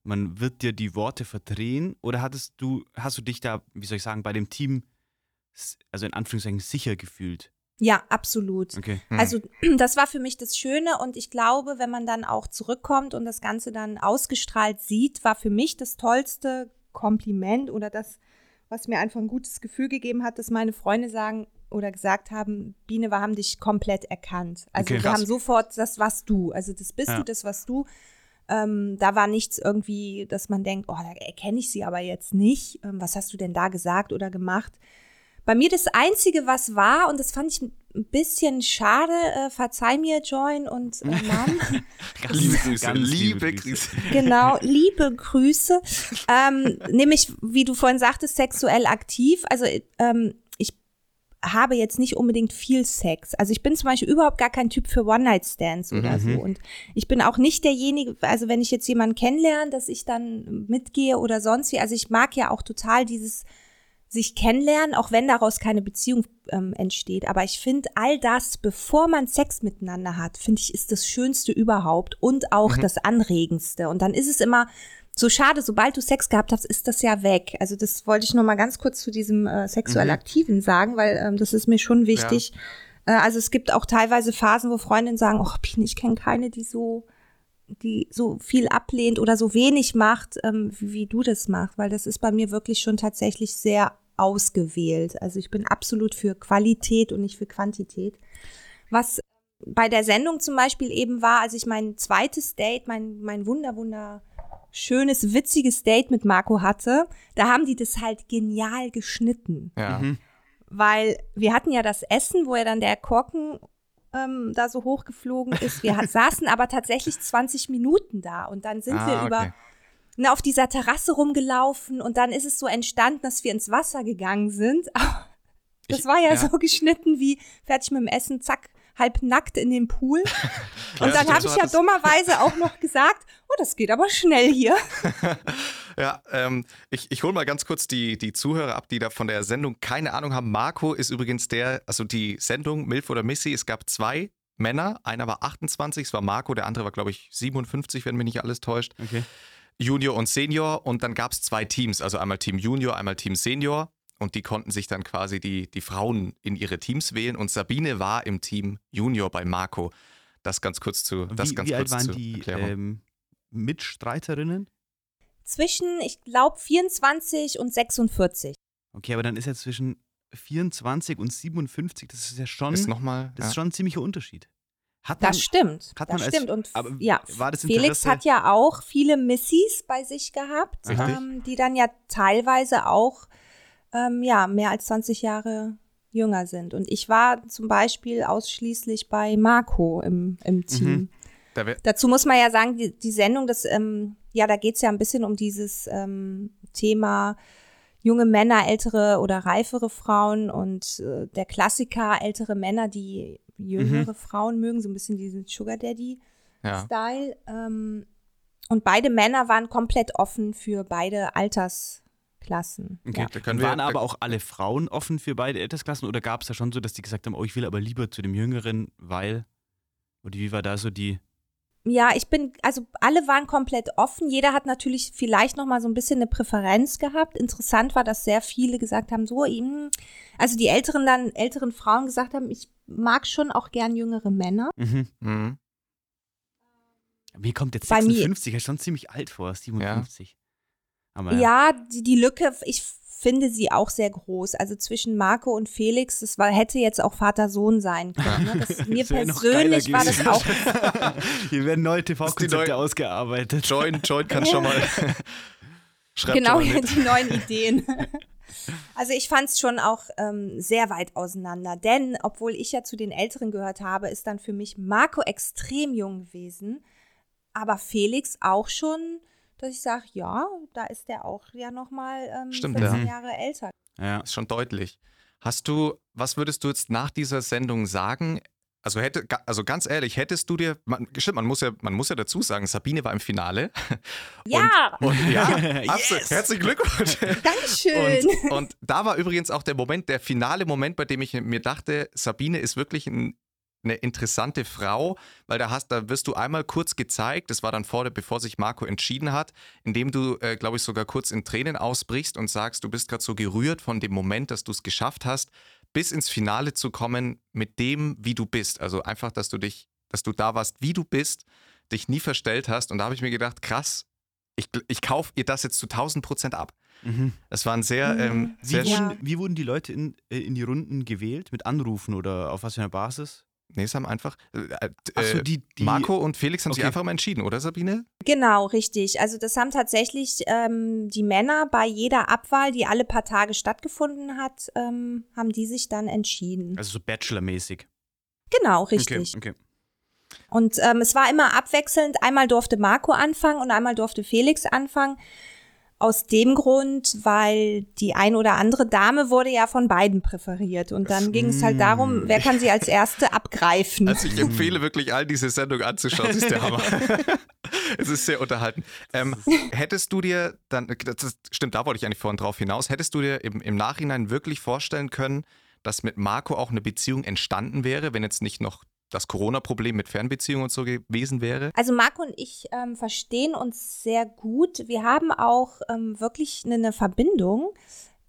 man wird dir die Worte verdrehen oder hattest du, hast du dich da, wie soll ich sagen, bei dem Team, also in Anführungszeichen, sicher gefühlt? Ja, absolut. Okay. Hm. Also das war für mich das Schöne und ich glaube, wenn man dann auch zurückkommt und das Ganze dann ausgestrahlt sieht, war für mich das tollste Kompliment oder das, was mir einfach ein gutes Gefühl gegeben hat, dass meine Freunde sagen oder gesagt haben, Biene, wir haben dich komplett erkannt. Also Okay, wir krass. haben sofort, das warst du. Also das bist Ja. du, das warst du. Ähm, da war nichts irgendwie, dass man denkt, oh, da erkenne ich sie aber jetzt nicht. Ähm, was hast du denn da gesagt oder gemacht? Bei mir das Einzige, was war, und das fand ich ein bisschen schade, äh, verzeih mir, Join und äh, Mom. liebe Grüße, ganz liebe Grüße. genau, liebe Grüße. Ähm, nämlich, wie du vorhin sagtest, sexuell aktiv. Also ähm, habe jetzt nicht unbedingt viel Sex. Also ich bin zum Beispiel überhaupt gar kein Typ für One-Night-Stands oder so. Und ich bin auch nicht derjenige, also wenn ich jetzt jemanden kennenlerne, dass ich dann mitgehe oder sonst wie. Also ich mag ja auch total dieses sich kennenlernen, auch wenn daraus keine Beziehung ähm, entsteht. Aber ich finde all das, bevor man Sex miteinander hat, finde ich, ist das Schönste überhaupt und auch das Anregendste. Und dann ist es immer so schade, sobald du Sex gehabt hast, ist das ja weg. Also das wollte ich noch mal ganz kurz zu diesem äh, sexuell Aktiven sagen, weil ähm, das ist mir schon wichtig. Äh, also es gibt auch teilweise Phasen, wo Freundinnen sagen, oh, Pien, ich kenne keine, die so die so viel ablehnt oder so wenig macht, ähm, wie, wie du das machst, weil das ist bei mir wirklich schon tatsächlich sehr ausgewählt. Also ich bin absolut für Qualität und nicht für Quantität. Was bei der Sendung zum Beispiel eben war, als ich mein zweites Date, mein, mein wunder, wunder schönes, witziges Date mit Marco hatte, da haben die das halt genial geschnitten Ja. Mhm. weil wir hatten ja das Essen, wo ja dann der Korken ähm, da so hochgeflogen ist. Wir saßen aber tatsächlich 20 Minuten da und dann sind Ah, wir okay. über ne, auf dieser Terrasse rumgelaufen und dann ist es so entstanden, dass wir ins Wasser gegangen sind. Das Ich- war ja, ja. so geschnitten wie fertig mit dem Essen, zack, halb nackt in den Pool. Und Ja, dann habe ich ja dummerweise auch noch gesagt, oh, das geht aber schnell hier. Ja, ähm, ich, ich hole mal ganz kurz die, die Zuhörer ab, die da von der Sendung keine Ahnung haben. Marco ist übrigens der, also die Sendung Milf oder Missy, es gab zwei Männer, einer war 28, es war Marco, der andere war, glaube ich, 57, wenn mich nicht alles täuscht. Okay. Junior und Senior und dann gab es zwei Teams, also einmal Team Junior, einmal Team Senior und die konnten sich dann quasi die, die Frauen in ihre Teams wählen und Sabine war im Team Junior bei Marco. Das ganz kurz zu, das Wie, ganz wie alt kurz waren zur die ähm, Mitstreiterinnen? Zwischen, ich glaube, 24 und 46. Okay, aber dann ist ja zwischen 24 und 57, das ist ja schon, ist nochmal, das ja. ist schon ein ziemlicher Unterschied. Hat man, Das stimmt. hat das man als- stimmt. Und aber ja, war das Felix hat ja auch viele Missys bei sich gehabt, ähm, die dann ja teilweise auch ähm, ja, mehr als 20 Jahre jünger sind. Und ich war zum Beispiel ausschließlich bei Marco im, im Team. Mhm. da Dazu muss man ja sagen, die, die Sendung, das, ähm, ja, da geht's ja ein bisschen um dieses ähm, Thema junge Männer, ältere oder reifere Frauen und äh, der Klassiker, ältere Männer, die jüngere Frauen mögen, so ein bisschen diesen Sugar Daddy. ja. Ähm, und beide Männer waren komplett offen für beide Altersklassen. Okay. Ja. Da waren wir- aber auch alle Frauen offen für beide Altersklassen oder gab es da schon so, dass die gesagt haben, oh, ich will aber lieber zu dem Jüngeren, weil, oder wie war da so die, ja, ich bin, also alle waren komplett offen. Jeder hat natürlich vielleicht noch mal so ein bisschen eine Präferenz gehabt. Interessant war, dass sehr viele gesagt haben, so, also die älteren dann, älteren Frauen gesagt haben, ich mag schon auch gern jüngere Männer. mhm. Mhm. mir kommt jetzt Bei mir- 56, ja schon ziemlich alt vor, 57. Aber Ja, die, die Lücke, ich finde sie auch sehr groß. Also zwischen Marco und Felix, das war, hätte jetzt auch Vater-Sohn sein können. Ne? Das, mir Das persönlich war das auch Hier werden neue TV-Konzepte ausgearbeitet. Join, Join kann schon mal. Schreibt genau, schon mal die neuen Ideen. Also ich fand es schon auch ähm, sehr weit auseinander, denn obwohl ich ja zu den Älteren gehört habe, ist dann für mich Marco extrem jung gewesen, aber Felix auch schon, dass ich sage, ja, da ist der auch ja noch mal ähm, Stimmt, 14 ja. Jahre älter. Ja. Ist schon deutlich. Hast du, was würdest du jetzt nach dieser Sendung sagen? Also hätte, also ganz ehrlich, hättest du dir, man, stimmt, man muss ja, man muss ja dazu sagen, Sabine war im Finale. Ja, Und, und ja, Yes! Herzlichen Glückwunsch. Dankeschön. Und, und da war übrigens auch der Moment, der finale Moment, bei dem ich mir dachte, Sabine ist wirklich ein, eine interessante Frau, weil da hast, da wirst du einmal kurz gezeigt, das war dann vor, der- bevor sich Marco entschieden hat, indem du, äh, glaube ich, sogar kurz in Tränen ausbrichst und sagst, du bist gerade so gerührt von dem Moment, dass du es geschafft hast, bis ins Finale zu kommen mit dem, wie du bist. Also einfach, dass du dich, dass du da warst, wie du bist, dich nie verstellt hast. Und da habe ich mir gedacht, krass, ich, ich kaufe ihr das jetzt zu 1000 Prozent ab. Mhm. Das war ein sehr, ähm, Wie, sehr Ja. wurden, wie wurden die Leute in, äh, in die Runden gewählt? Mit Anrufen oder auf was für einer Basis? Nee, es haben einfach. Äh, äh, Achso, die, die Marco und Felix haben sich Okay. einfach mal entschieden, oder Sabine? Genau, richtig. Also das haben tatsächlich ähm, die Männer bei jeder Abwahl, die alle paar Tage stattgefunden hat, ähm, haben die sich dann entschieden. Also so Bachelor-mäßig. Genau, richtig. Okay, okay. Und ähm, es war immer abwechselnd. Einmal durfte Marco anfangen und einmal durfte Felix anfangen. Aus dem Grund, weil die ein oder andere Dame wurde ja von beiden präferiert. Und dann ging es halt darum, wer kann sie als Erste abgreifen. Also ich empfehle wirklich allen diese Sendung anzuschauen. Das ist der Hammer. es ist sehr unterhaltend. Ähm, hättest du dir dann, das stimmt, da wollte ich eigentlich vorhin drauf hinaus, hättest du dir im, im Nachhinein wirklich vorstellen können, dass mit Marco auch eine Beziehung entstanden wäre, wenn jetzt nicht noch das Corona-Problem mit Fernbeziehungen und so gewesen wäre? Also Marco und ich ähm, verstehen uns sehr gut. Wir haben auch ähm, wirklich eine, eine Verbindung,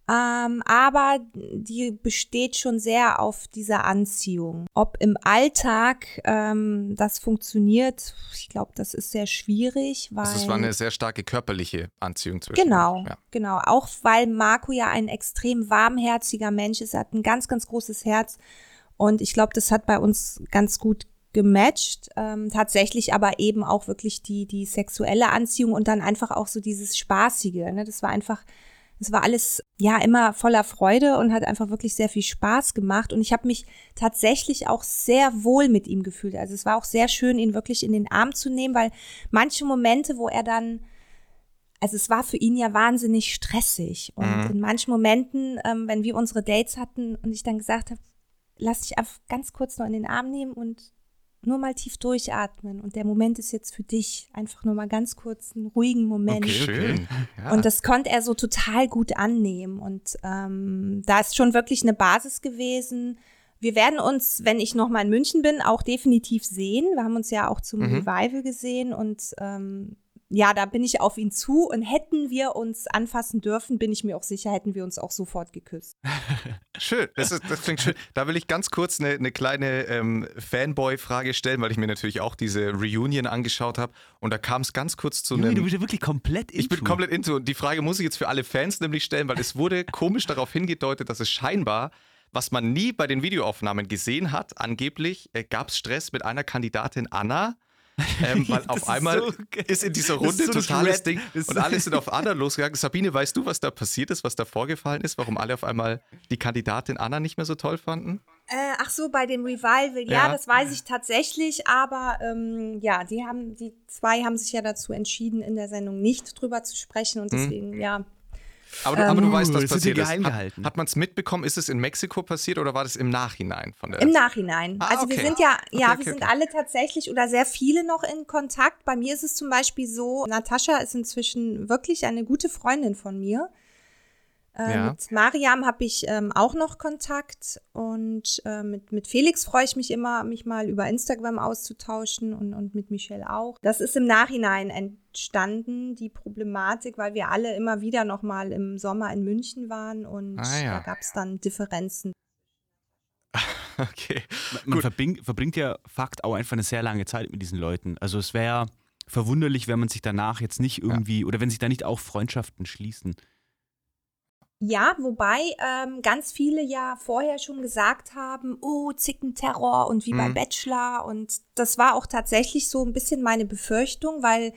ähm, aber die besteht schon sehr auf dieser Anziehung. Ob im Alltag ähm, das funktioniert, ich glaube, das ist sehr schwierig, weil Also es war eine sehr starke körperliche Anziehung zwischen Genau. Ja. genau. Auch weil Marco ja ein extrem warmherziger Mensch ist, er hat ein ganz, ganz großes Herz. Und ich glaube, das hat bei uns ganz gut gematcht. Ähm, tatsächlich aber eben auch wirklich die, die sexuelle Anziehung und dann einfach auch so dieses Spaßige. Ne? Das war einfach, das war alles ja immer voller Freude und hat einfach wirklich sehr viel Spaß gemacht. Und ich habe mich tatsächlich auch sehr wohl mit ihm gefühlt. Also es war auch sehr schön, ihn wirklich in den Arm zu nehmen, weil manche Momente, wo er dann also es war für ihn ja wahnsinnig stressig. Und Mhm. in manchen Momenten, ähm, wenn wir unsere Dates hatten und ich dann gesagt habe, lass dich einfach ganz kurz nur in den Arm nehmen und nur mal tief durchatmen. Und der Moment ist jetzt für dich. Einfach nur mal ganz kurz einen ruhigen Moment. Okay, schön. Ja. Und das konnte er so total gut annehmen. Und ähm, da ist schon wirklich eine Basis gewesen. Wir werden uns, wenn ich noch mal in München bin, auch definitiv sehen. Wir haben uns ja auch zum Mhm. Revival gesehen und ähm, ja, da bin ich auf ihn zu und hätten wir uns anfassen dürfen, bin ich mir auch sicher, hätten wir uns auch sofort geküsst. Schön, das, ist, das klingt schön. Da will ich ganz kurz eine, eine kleine ähm, Fanboy-Frage stellen, weil ich mir natürlich auch diese Reunion angeschaut habe. Und da kam es ganz kurz zu Junge, du einem. bist ja wirklich komplett Ich bin into. komplett into. Und die Frage muss ich jetzt für alle Fans nämlich stellen, weil es wurde komisch darauf hingedeutet, dass es scheinbar, was man nie bei den Videoaufnahmen gesehen hat, angeblich äh, gab es Stress mit einer Kandidatin Anna. Ähm, weil auf ist einmal so ist in dieser Runde so ein totales. Ding und alle sind auf Anna losgegangen. Sabine, weißt du, was da passiert ist, was da vorgefallen ist, warum alle auf einmal die Kandidatin Anna nicht mehr so toll fanden? Äh, ach so, bei dem Revival, ja, Ja. das weiß ich tatsächlich, aber ähm, ja, die haben, die zwei haben sich ja dazu entschieden, in der Sendung nicht drüber zu sprechen und deswegen, ja. Aber du, aber du Ähm, weißt, was das wird hier passiert ist. geheim Hat, gehalten. hat man es mitbekommen? Ist es in Mexiko passiert oder war das im Nachhinein von der? Im Nachhinein. Ah, also wir okay. sind ja, ja, Okay, okay, wir sind okay. alle tatsächlich oder sehr viele noch in Kontakt. Bei mir ist es zum Beispiel so, Natascha ist inzwischen wirklich eine gute Freundin von mir. Äh, Ja. Mit Mariam habe ich ähm, auch noch Kontakt und äh, mit, mit Felix freue ich mich immer, mich mal über Instagram auszutauschen und, und mit Michelle auch. Das ist im Nachhinein entstanden, die Problematik, weil wir alle immer wieder noch mal im Sommer in München waren und Ah, ja. da gab es dann Differenzen. Okay. Man Gut. verbring, verbringt ja Fakt auch einfach eine sehr lange Zeit mit diesen Leuten. Also es wäre verwunderlich, wenn man sich danach jetzt nicht irgendwie, oder wenn sich da nicht auch Freundschaften schließen. Ja, wobei ähm, ganz viele ja vorher schon gesagt haben, oh, Zickenterror und wie bei Mhm. Bachelor. Und das war auch tatsächlich so ein bisschen meine Befürchtung, weil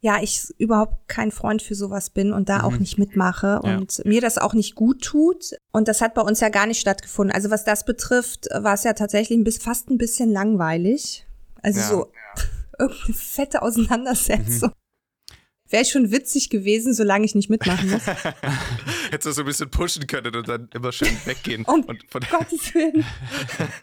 ja, ich überhaupt kein Freund für sowas bin und da auch Mhm. nicht mitmache Ja. und mir das auch nicht gut tut. Und das hat bei uns ja gar nicht stattgefunden. Also was das betrifft, war es ja tatsächlich ein bisschen, fast ein bisschen langweilig. Also Ja. so irgendeine fette Auseinandersetzung. Wäre schon witzig gewesen, solange ich nicht mitmachen muss. Hättest du so ein bisschen pushen können und dann immer schön weggehen. Um und von, Gottes Willen.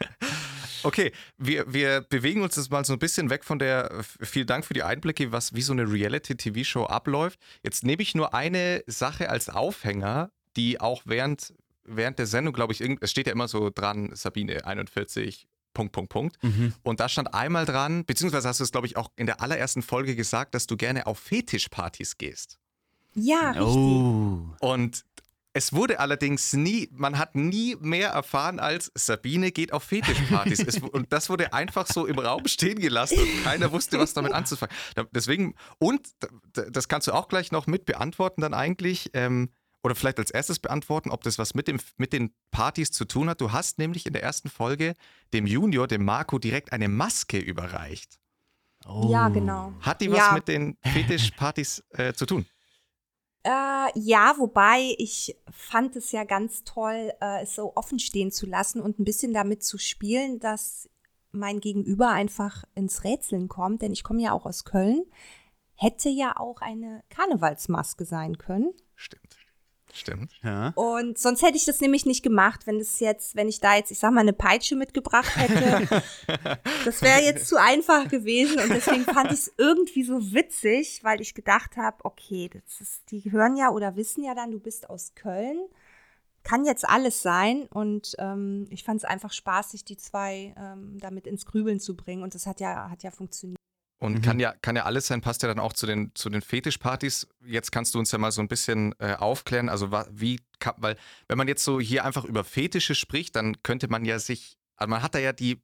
okay, wir, wir bewegen uns jetzt mal so ein bisschen weg von der. Vielen Dank für die Einblicke, was wie so eine Reality-TV-Show abläuft. Jetzt nehme ich nur eine Sache als Aufhänger, die auch während, während der Sendung, glaube ich, es steht ja immer so dran, Sabine 41. Punkt, Punkt, Punkt. Und da stand einmal dran, beziehungsweise hast du es, glaube ich, auch in der allerersten Folge gesagt, dass du gerne auf Fetischpartys gehst. Ja, richtig. Oh. Und es wurde allerdings nie, man hat nie mehr erfahren als Sabine geht auf Fetischpartys. es, und das wurde einfach so im Raum stehen gelassen und keiner wusste, was damit anzufangen. Deswegen, und das kannst du auch gleich noch mit beantworten dann eigentlich, ähm, oder vielleicht als erstes beantworten, ob das was mit, dem, mit den Partys zu tun hat. Du hast nämlich in der ersten Folge dem Junior, dem Marco, direkt eine Maske überreicht. oh. Ja, genau. Hat die was Ja. mit den Fetischpartys äh, zu tun? Äh, ja, wobei ich fand es ja ganz toll, äh, es so offen stehen zu lassen und ein bisschen damit zu spielen, dass mein Gegenüber einfach ins Rätseln kommt, denn ich komme ja auch aus Köln. Hätte ja auch eine Karnevalsmaske sein können. Stimmt. Stimmt. Ja. Und sonst hätte ich das nämlich nicht gemacht, wenn es jetzt, wenn ich da jetzt, ich sag mal, eine Peitsche mitgebracht hätte. das wäre jetzt zu einfach gewesen und deswegen fand ich es irgendwie so witzig, weil ich gedacht habe, okay, das ist, die hören ja oder wissen ja dann, du bist aus Köln. Kann jetzt alles sein und ähm, ich fand es einfach spaßig, die zwei ähm, damit ins Grübeln zu bringen und das hat ja, hat ja funktioniert. Und Mhm. kann ja, kann ja alles sein, passt ja dann auch zu den, zu den Fetischpartys. Jetzt kannst du uns ja mal so ein bisschen äh, aufklären. Also wie kann, weil wenn man jetzt so hier einfach über Fetische spricht, dann könnte man ja sich, also man hat da ja die äh,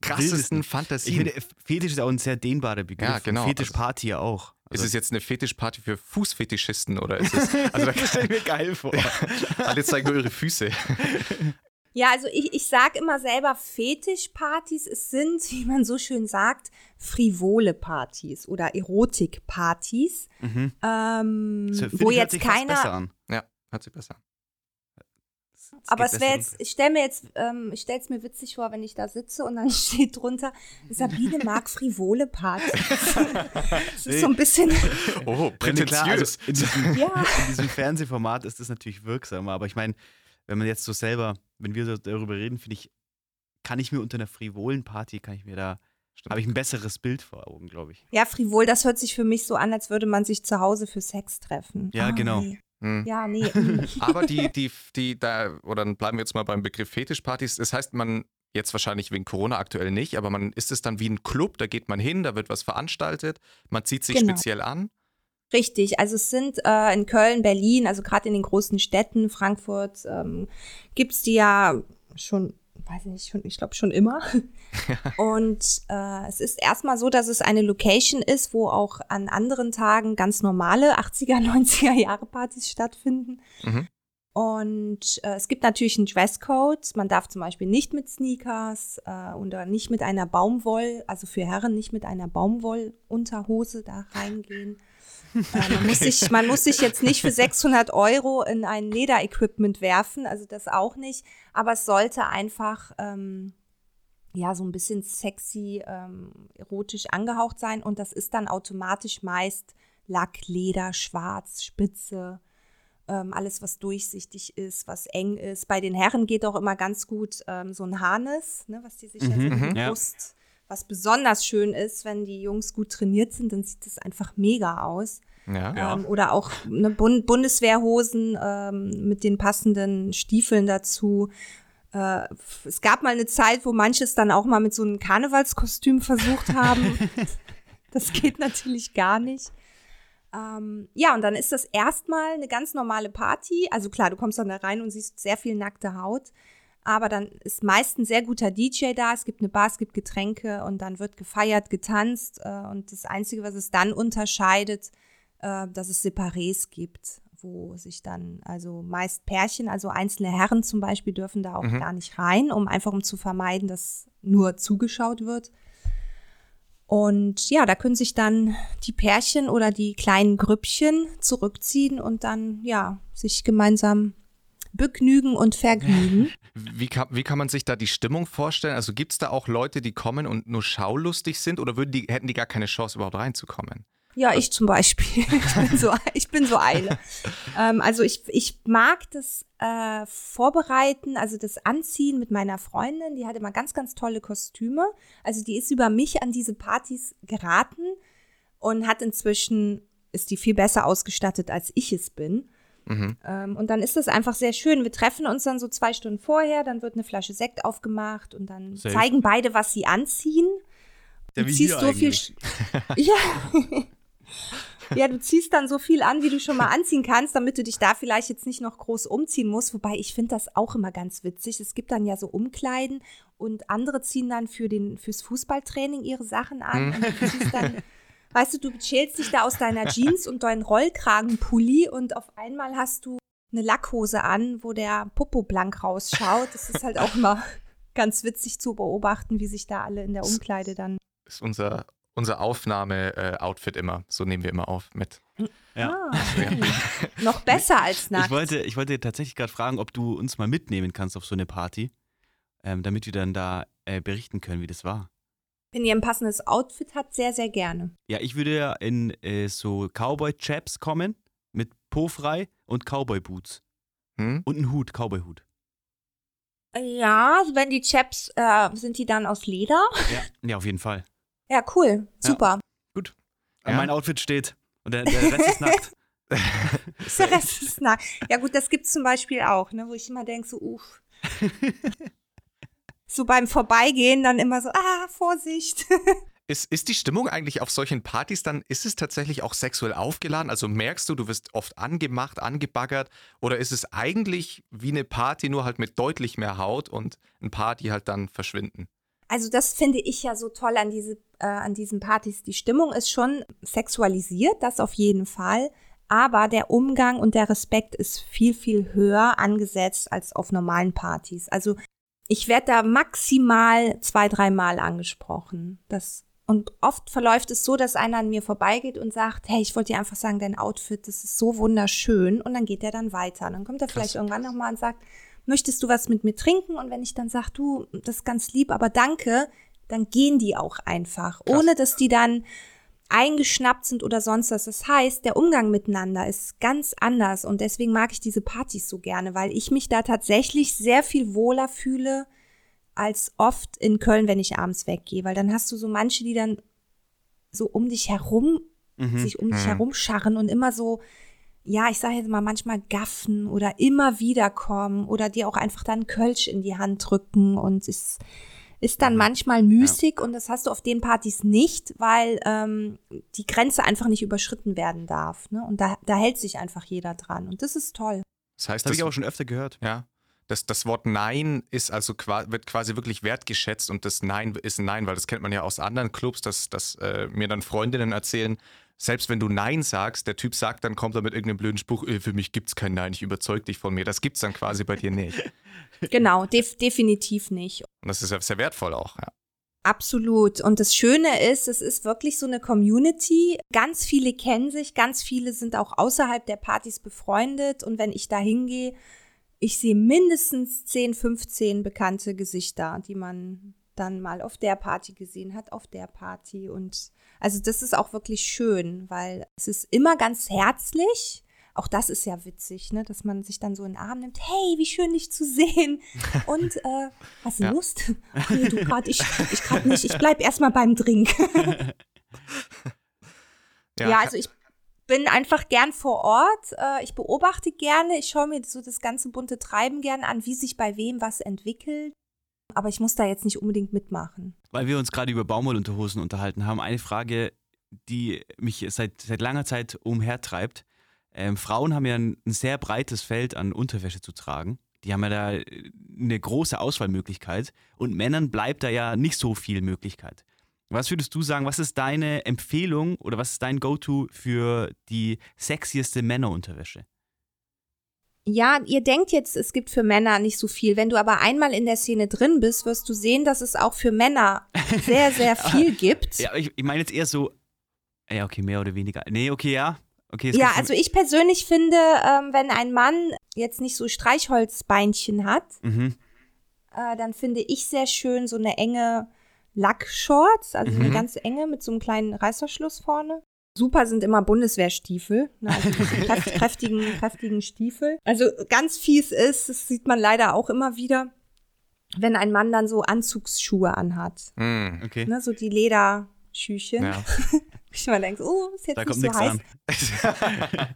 krassesten Wildesten. Ich Fantasien. finde, Fetisch ist auch ein sehr dehnbarer Begriff. Ja, genau. Fetischparty ja auch. ist es jetzt eine Fetischparty für Fußfetischisten oder ist es, also da, das stelle ich mir geil vor. alle zeigen nur ihre Füße. Ja, also ich, ich sage immer selber Fetischpartys. Es sind, wie man so schön sagt, frivole Partys oder Erotikpartys, Mhm. ähm, Das wo ich, hört jetzt sich fast besser keiner. an. Ja, hört sich besser an. Es Aber es wäre jetzt, ich stelle mir jetzt, ähm, ich stelle es mir witzig vor, wenn ich da sitze und dann steht drunter, Sabine mag frivole Partys. das ist so ein bisschen, Oh, klar, also prätentiös. in, diesem, ja. in diesem Fernsehformat ist das natürlich wirksamer, aber ich meine, wenn man jetzt so selber, wenn wir so darüber reden, finde ich, kann ich mir unter einer frivolen Party, kann ich mir da, habe ich ein besseres Bild vor Augen, glaube ich. Ja, frivol, das hört sich für mich so an, als würde man sich zu Hause für Sex treffen. Ja, Ah, genau. Nee. Hm. Ja, nee. Aber die, die, die, da, oder dann bleiben wir jetzt mal beim Begriff Fetischpartys. Das heißt, man, jetzt wahrscheinlich wegen Corona aktuell nicht, aber man ist es dann wie ein Club, da geht man hin, da wird was veranstaltet, man zieht sich Genau. speziell an. Richtig, also es sind äh, in Köln, Berlin, also gerade in den großen Städten, Frankfurt, ähm, gibt's die ja schon, weiß ich nicht, schon, ich glaube schon immer. Und äh, es ist erstmal so, dass es eine Location ist, wo auch an anderen Tagen ganz normale 80er, 90er Jahre Partys stattfinden. Mhm. Und äh, es gibt natürlich einen Dresscode. Man darf zum Beispiel nicht mit Sneakers äh, oder nicht mit einer Baumwoll, also für Herren nicht mit einer Baumwollunterhose da reingehen. Man, muss sich, man muss sich jetzt nicht für 600 Euro in ein Lederequipment werfen, also das auch nicht. Aber es sollte einfach ähm, ja so ein bisschen sexy, ähm, erotisch angehaucht sein. Und das ist dann automatisch meist Lack, Leder, Schwarz, Spitze ähm, alles, was durchsichtig ist, was eng ist. Bei den Herren geht auch immer ganz gut ähm, so ein Harness, ne, was die sich ja so Mhm, um die ja. Brust, was besonders schön ist, wenn die Jungs gut trainiert sind, dann sieht das einfach mega aus. Ja. Ja. Ähm, oder auch ne, Bund Bundeswehrhosen ähm, mit den passenden Stiefeln dazu. Äh, es gab mal eine Zeit, wo manches dann auch mal mit so einem Karnevalskostüm versucht haben. das geht natürlich gar nicht. Ähm, ja, und dann ist das erstmal eine ganz normale Party. Also klar, du kommst dann da rein und siehst sehr viel nackte Haut. Aber dann ist meist ein sehr guter DJ da. Es gibt eine Bar, es gibt Getränke und dann wird gefeiert, getanzt. Äh, und das Einzige, was es dann unterscheidet, äh, dass es Separés gibt, wo sich dann, also meist Pärchen, also einzelne Herren zum Beispiel, dürfen da auch Mhm. gar nicht rein, um einfach um zu vermeiden, dass nur zugeschaut wird. Und ja, da können sich dann die Pärchen oder die kleinen Grüppchen zurückziehen und dann, ja, sich gemeinsam begnügen und vergnügen. Wie kann, wie kann man sich da die Stimmung vorstellen? Also gibt es da auch Leute, die kommen und nur schaulustig sind oder würden die, hätten die gar keine Chance, überhaupt reinzukommen? Ja, ich zum Beispiel. Ich bin so, ich bin so eine. ähm, also ich, ich mag das äh, Vorbereiten, also das Anziehen mit meiner Freundin. Die hat immer ganz, ganz tolle Kostüme. Also die ist über mich an diese Partys geraten und hat inzwischen, ist die viel besser ausgestattet, als ich es bin. Mhm. Ähm, und dann ist das einfach sehr schön. Wir treffen uns dann so zwei Stunden vorher, dann wird eine Flasche Sekt aufgemacht und dann Safe. zeigen beide, was sie anziehen. Ja, Du ziehst so viel. eigentlich. Ja. ja, du ziehst dann so viel an, wie du schon mal anziehen kannst, damit du dich da vielleicht jetzt nicht noch groß umziehen musst. Wobei ich finde das auch immer ganz witzig. Es gibt dann ja so Umkleiden und andere ziehen dann für den, fürs Fußballtraining ihre Sachen an. Und du ziehst dann, weißt du, du schälst dich da aus deiner Jeans und deinen Rollkragenpulli und auf einmal hast du eine Lackhose an, wo der Popo blank rausschaut. Das ist halt auch immer ganz witzig zu beobachten, wie sich da alle in der Umkleide dann Ist unser, unser Aufnahme-Outfit immer. So nehmen wir immer auf mit. Ja. Ah, okay. Noch besser als nackt. Ich wollte, ich wollte tatsächlich gerade fragen, ob du uns mal mitnehmen kannst auf so eine Party, ähm, damit wir dann da äh, berichten können, wie das war. Wenn ihr ein passendes Outfit habt, sehr, sehr gerne. Ja, ich würde ja in äh, so Cowboy-Chaps kommen, mit Po frei und Cowboy-Boots. Hm? Und einen Hut, Cowboy-Hut. Ja, wenn die Chaps, äh, sind die dann aus Leder? Ja. ja, auf jeden Fall. Ja, cool. Ja. Super. Aber Ja. Mein Outfit steht und der, der Rest ist nackt. Der Rest ist nackt. Ja, gut, das gibt's zum Beispiel auch, ne, wo ich immer denke, so, uff. so beim Vorbeigehen dann immer so, ah, Vorsicht. Ist, ist die Stimmung eigentlich auf solchen Partys dann, ist es tatsächlich auch sexuell aufgeladen? Also merkst du, du wirst oft angemacht, angebaggert oder ist es eigentlich wie eine Party, nur halt mit deutlich mehr Haut und ein paar, die halt dann verschwinden? Also das finde ich ja so toll an, diese, äh, an diesen Partys. Die Stimmung ist schon sexualisiert, das auf jeden Fall. Aber der Umgang und der Respekt ist viel, viel höher angesetzt als auf normalen Partys. Also ich werde da maximal zwei, dreimal angesprochen. Das, und oft verläuft es so, dass einer an mir vorbeigeht und sagt, hey, ich wollte dir einfach sagen, dein Outfit, das ist so wunderschön. Und dann geht er dann weiter. Und dann kommt er vielleicht irgendwann nochmal und sagt, möchtest du was mit mir trinken? Und wenn ich dann sage, du, das ist ganz lieb, aber danke, dann gehen die auch einfach, Krass. ohne dass die dann eingeschnappt sind oder sonst was. Das heißt, der Umgang miteinander ist ganz anders und deswegen mag ich diese Partys so gerne, weil ich mich da tatsächlich sehr viel wohler fühle als oft in Köln, wenn ich abends weggehe, weil dann hast du so manche, die dann so um dich herum, Mhm. sich um dich Mhm. herum scharren und immer so, ja, ich sage jetzt mal manchmal gaffen oder immer wieder kommen oder dir auch einfach dann Kölsch in die Hand drücken und es ist dann Mhm. manchmal müßig und das hast du auf den Partys nicht, weil ähm, die Grenze einfach nicht überschritten werden darf. Ne? Und da, da hält sich einfach jeder dran und das ist toll. Das heißt, Das habe ich aber schon öfter gehört. ja, das, das Wort Nein ist also wird quasi wirklich wertgeschätzt und das Nein ist ein Nein, weil das kennt man ja aus anderen Clubs, dass, dass äh, mir dann Freundinnen erzählen, selbst wenn du Nein sagst, der Typ sagt, dann kommt er mit irgendeinem blöden Spruch, äh, für mich gibt's kein Nein, ich überzeug dich von mir. Das gibt's dann quasi bei dir nicht. Genau, def definitiv nicht. Und das ist ja sehr wertvoll auch. Ja. Absolut. Und das Schöne ist, es ist wirklich so eine Community. Ganz viele kennen sich, ganz viele sind auch außerhalb der Partys befreundet. Und wenn ich da hingehe, ich sehe mindestens 10, 15 bekannte Gesichter, die man dann mal auf der Party gesehen hat, auf der Party. Und also das ist auch wirklich schön, weil es ist immer ganz herzlich. Auch das ist ja witzig, ne? dass man sich dann so in den Arm nimmt. Hey, wie schön dich zu sehen. Und äh, hast du Ja. Lust? Ach nee, du gerade, ich, ich gerade nicht. Ich bleib erstmal beim Drink. Ja, also ich bin einfach gern vor Ort. Äh, ich beobachte gerne. Ich schaue mir so das ganze bunte Treiben gern an, wie sich bei wem was entwickelt. Aber ich muss da jetzt nicht unbedingt mitmachen. Weil wir uns gerade über Baumwollunterhosen unterhalten haben, eine Frage, die mich seit, seit langer Zeit umhertreibt. Ähm, Frauen haben ja ein, ein sehr breites Feld an Unterwäsche zu tragen. Die haben ja da äh, eine große Auswahlmöglichkeit und Männern bleibt da ja nicht so viel Möglichkeit. Was würdest du sagen, was ist deine Empfehlung oder was ist dein Go-To für die sexieste Männerunterwäsche? Ja, ihr denkt jetzt, es gibt für Männer nicht so viel. Wenn du aber einmal in der Szene drin bist, wirst du sehen, dass es auch für Männer sehr, sehr viel gibt. Ja, ich, ich meine jetzt eher so, ja, okay, mehr oder weniger. Nee, okay, ja. Okay, Ja, also ich persönlich finde, ähm, wenn ein Mann jetzt nicht so Streichholzbeinchen hat, Mhm. äh, dann finde ich sehr schön so eine enge Lackshorts, also so eine Mhm. ganz enge mit so einem kleinen Reißverschluss vorne. Super sind immer Bundeswehrstiefel, ne, also kräftigen, kräftigen Stiefel. Also ganz fies ist, das sieht man leider auch immer wieder, wenn ein Mann dann so Anzugsschuhe anhat, Mm, Okay. ne, so die Lederschüchen. ja. Ich immer denke, oh, ist jetzt Da nicht kommt so nichts heiß. an.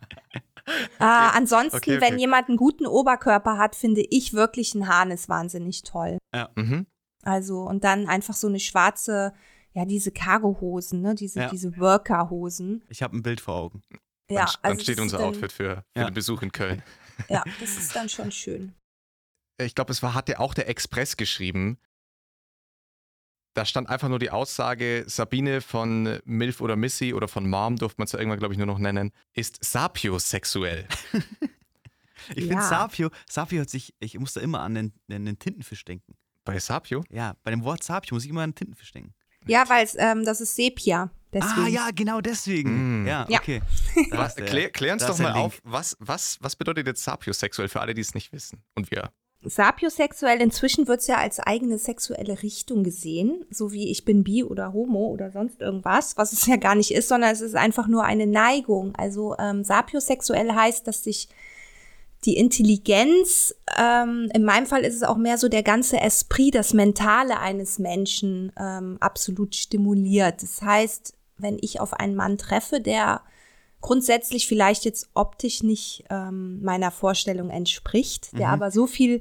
Äh, ansonsten, Okay, okay. wenn jemand einen guten Oberkörper hat, finde ich wirklich ein Hahn ist wahnsinnig toll. mhm. Also, und dann einfach so eine schwarze, ja, diese Cargohosen, ne, diese, Ja. diese Workerhosen. Ich habe ein Bild vor Augen. Ja, dann, dann also steht das unser dann, Outfit für, für Ja. den Besuch in Köln. Ja, das ist dann schon schön. ich glaube, es war, hat ja auch der Express geschrieben. Da stand einfach nur die Aussage, Sabine von Milf oder Missy oder von Mom, durfte man es ja irgendwann, glaube ich, nur noch nennen, ist sapiosexuell. Ich Ja. finde Sapio, Sapio hat sich, ich muss da immer an den, an den Tintenfisch denken. Bei Sapio? Ja, bei dem Wort Sapio muss ich immer an den Tintenfisch denken. Ja, weil es, ähm, das ist Sepia. Deswegen. Ah ja, genau deswegen. Mm. Ja, okay. Was, klär, klär uns doch mal auf, was, was, was bedeutet jetzt sapiosexuell für alle, die es nicht wissen? Und wir. Sapiosexuell, inzwischen wird es ja als eigene sexuelle Richtung gesehen, so wie ich bin bi oder homo oder sonst irgendwas, was es ja gar nicht ist, sondern es ist einfach nur eine Neigung. Also ähm, sapiosexuell heißt, dass sich die Intelligenz, ähm, in meinem Fall ist es auch mehr so der ganze Esprit, das Mentale eines Menschen ähm, absolut stimuliert. Das heißt, wenn ich auf einen Mann treffe, der grundsätzlich vielleicht jetzt optisch nicht ähm, meiner Vorstellung entspricht, der aber so viel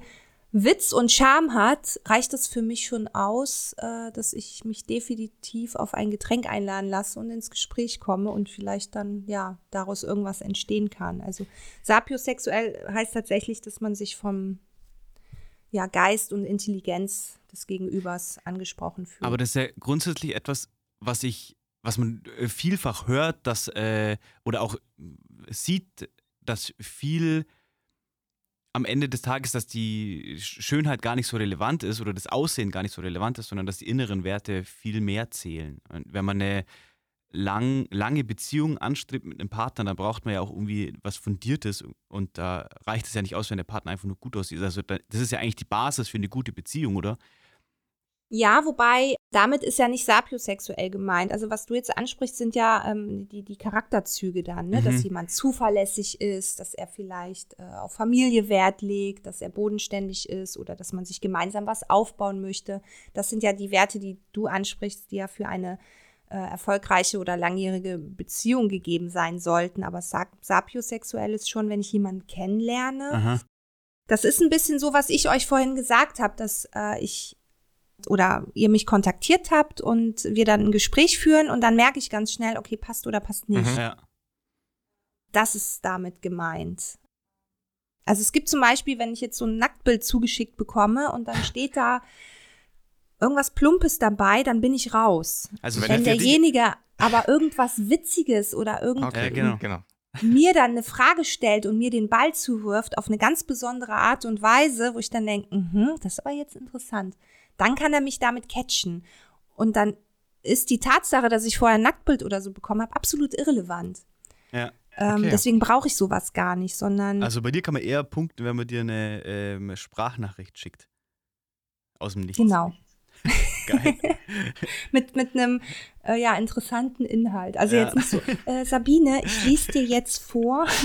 Witz und Charme hat, reicht es für mich schon aus, äh, dass ich mich definitiv auf ein Getränk einladen lasse und ins Gespräch komme und vielleicht dann ja daraus irgendwas entstehen kann. Also sapiosexuell heißt tatsächlich, dass man sich vom ja, Geist und Intelligenz des Gegenübers angesprochen fühlt. Aber das ist ja grundsätzlich etwas, was ich, was man äh, vielfach hört, dass äh, oder auch sieht, dass viel am Ende des Tages, dass die Sch- Schönheit gar nicht so relevant ist oder das Aussehen gar nicht so relevant ist, sondern dass die inneren Werte viel mehr zählen. Und wenn man eine lang, lange Beziehung anstrebt mit einem Partner, dann braucht man ja auch irgendwie was Fundiertes und da reicht es ja nicht aus, wenn der Partner einfach nur gut aussieht. Also da- das ist ja eigentlich die Basis für eine gute Beziehung, oder? Ja, wobei damit ist ja nicht sapiosexuell gemeint. Also was du jetzt ansprichst, sind ja ähm, die, die Charakterzüge dann, ne? Mhm. dass jemand zuverlässig ist, dass er vielleicht äh, auf Familie Wert legt, dass er bodenständig ist oder dass man sich gemeinsam was aufbauen möchte. Das sind ja die Werte, die du ansprichst, die ja für eine äh, erfolgreiche oder langjährige Beziehung gegeben sein sollten. Aber sa sapiosexuell ist schon, wenn ich jemanden kennenlerne. Aha. Das ist ein bisschen so, was ich euch vorhin gesagt habe, dass äh, ich oder ihr mich kontaktiert habt und wir dann ein Gespräch führen und dann merke ich ganz schnell, okay, passt oder passt nicht. Mhm. Ja. Das ist damit gemeint. Also es gibt zum Beispiel, wenn ich jetzt so ein Nacktbild zugeschickt bekomme und dann steht da irgendwas Plumpes dabei, dann bin ich raus. Also Wenn Wenn er derjenige aber irgendwas Witziges oder irgend Okay, genau. genau. mir dann eine Frage stellt und mir den Ball zuwirft auf eine ganz besondere Art und Weise, wo ich dann denke, mhm, das ist aber jetzt interessant. Dann kann er mich damit catchen. Und dann ist die Tatsache, dass ich vorher ein Nacktbild oder so bekommen habe, absolut irrelevant. Ja. Ähm, Okay. Deswegen brauche ich sowas gar nicht, sondern Also bei dir kann man eher punkten, wenn man dir eine ähm, Sprachnachricht schickt. Aus dem Nichts. genau. Geil. Mit, mit einem äh, ja, interessanten Inhalt. Also Ja. jetzt nicht so, äh, Sabine, ich lese dir jetzt vor.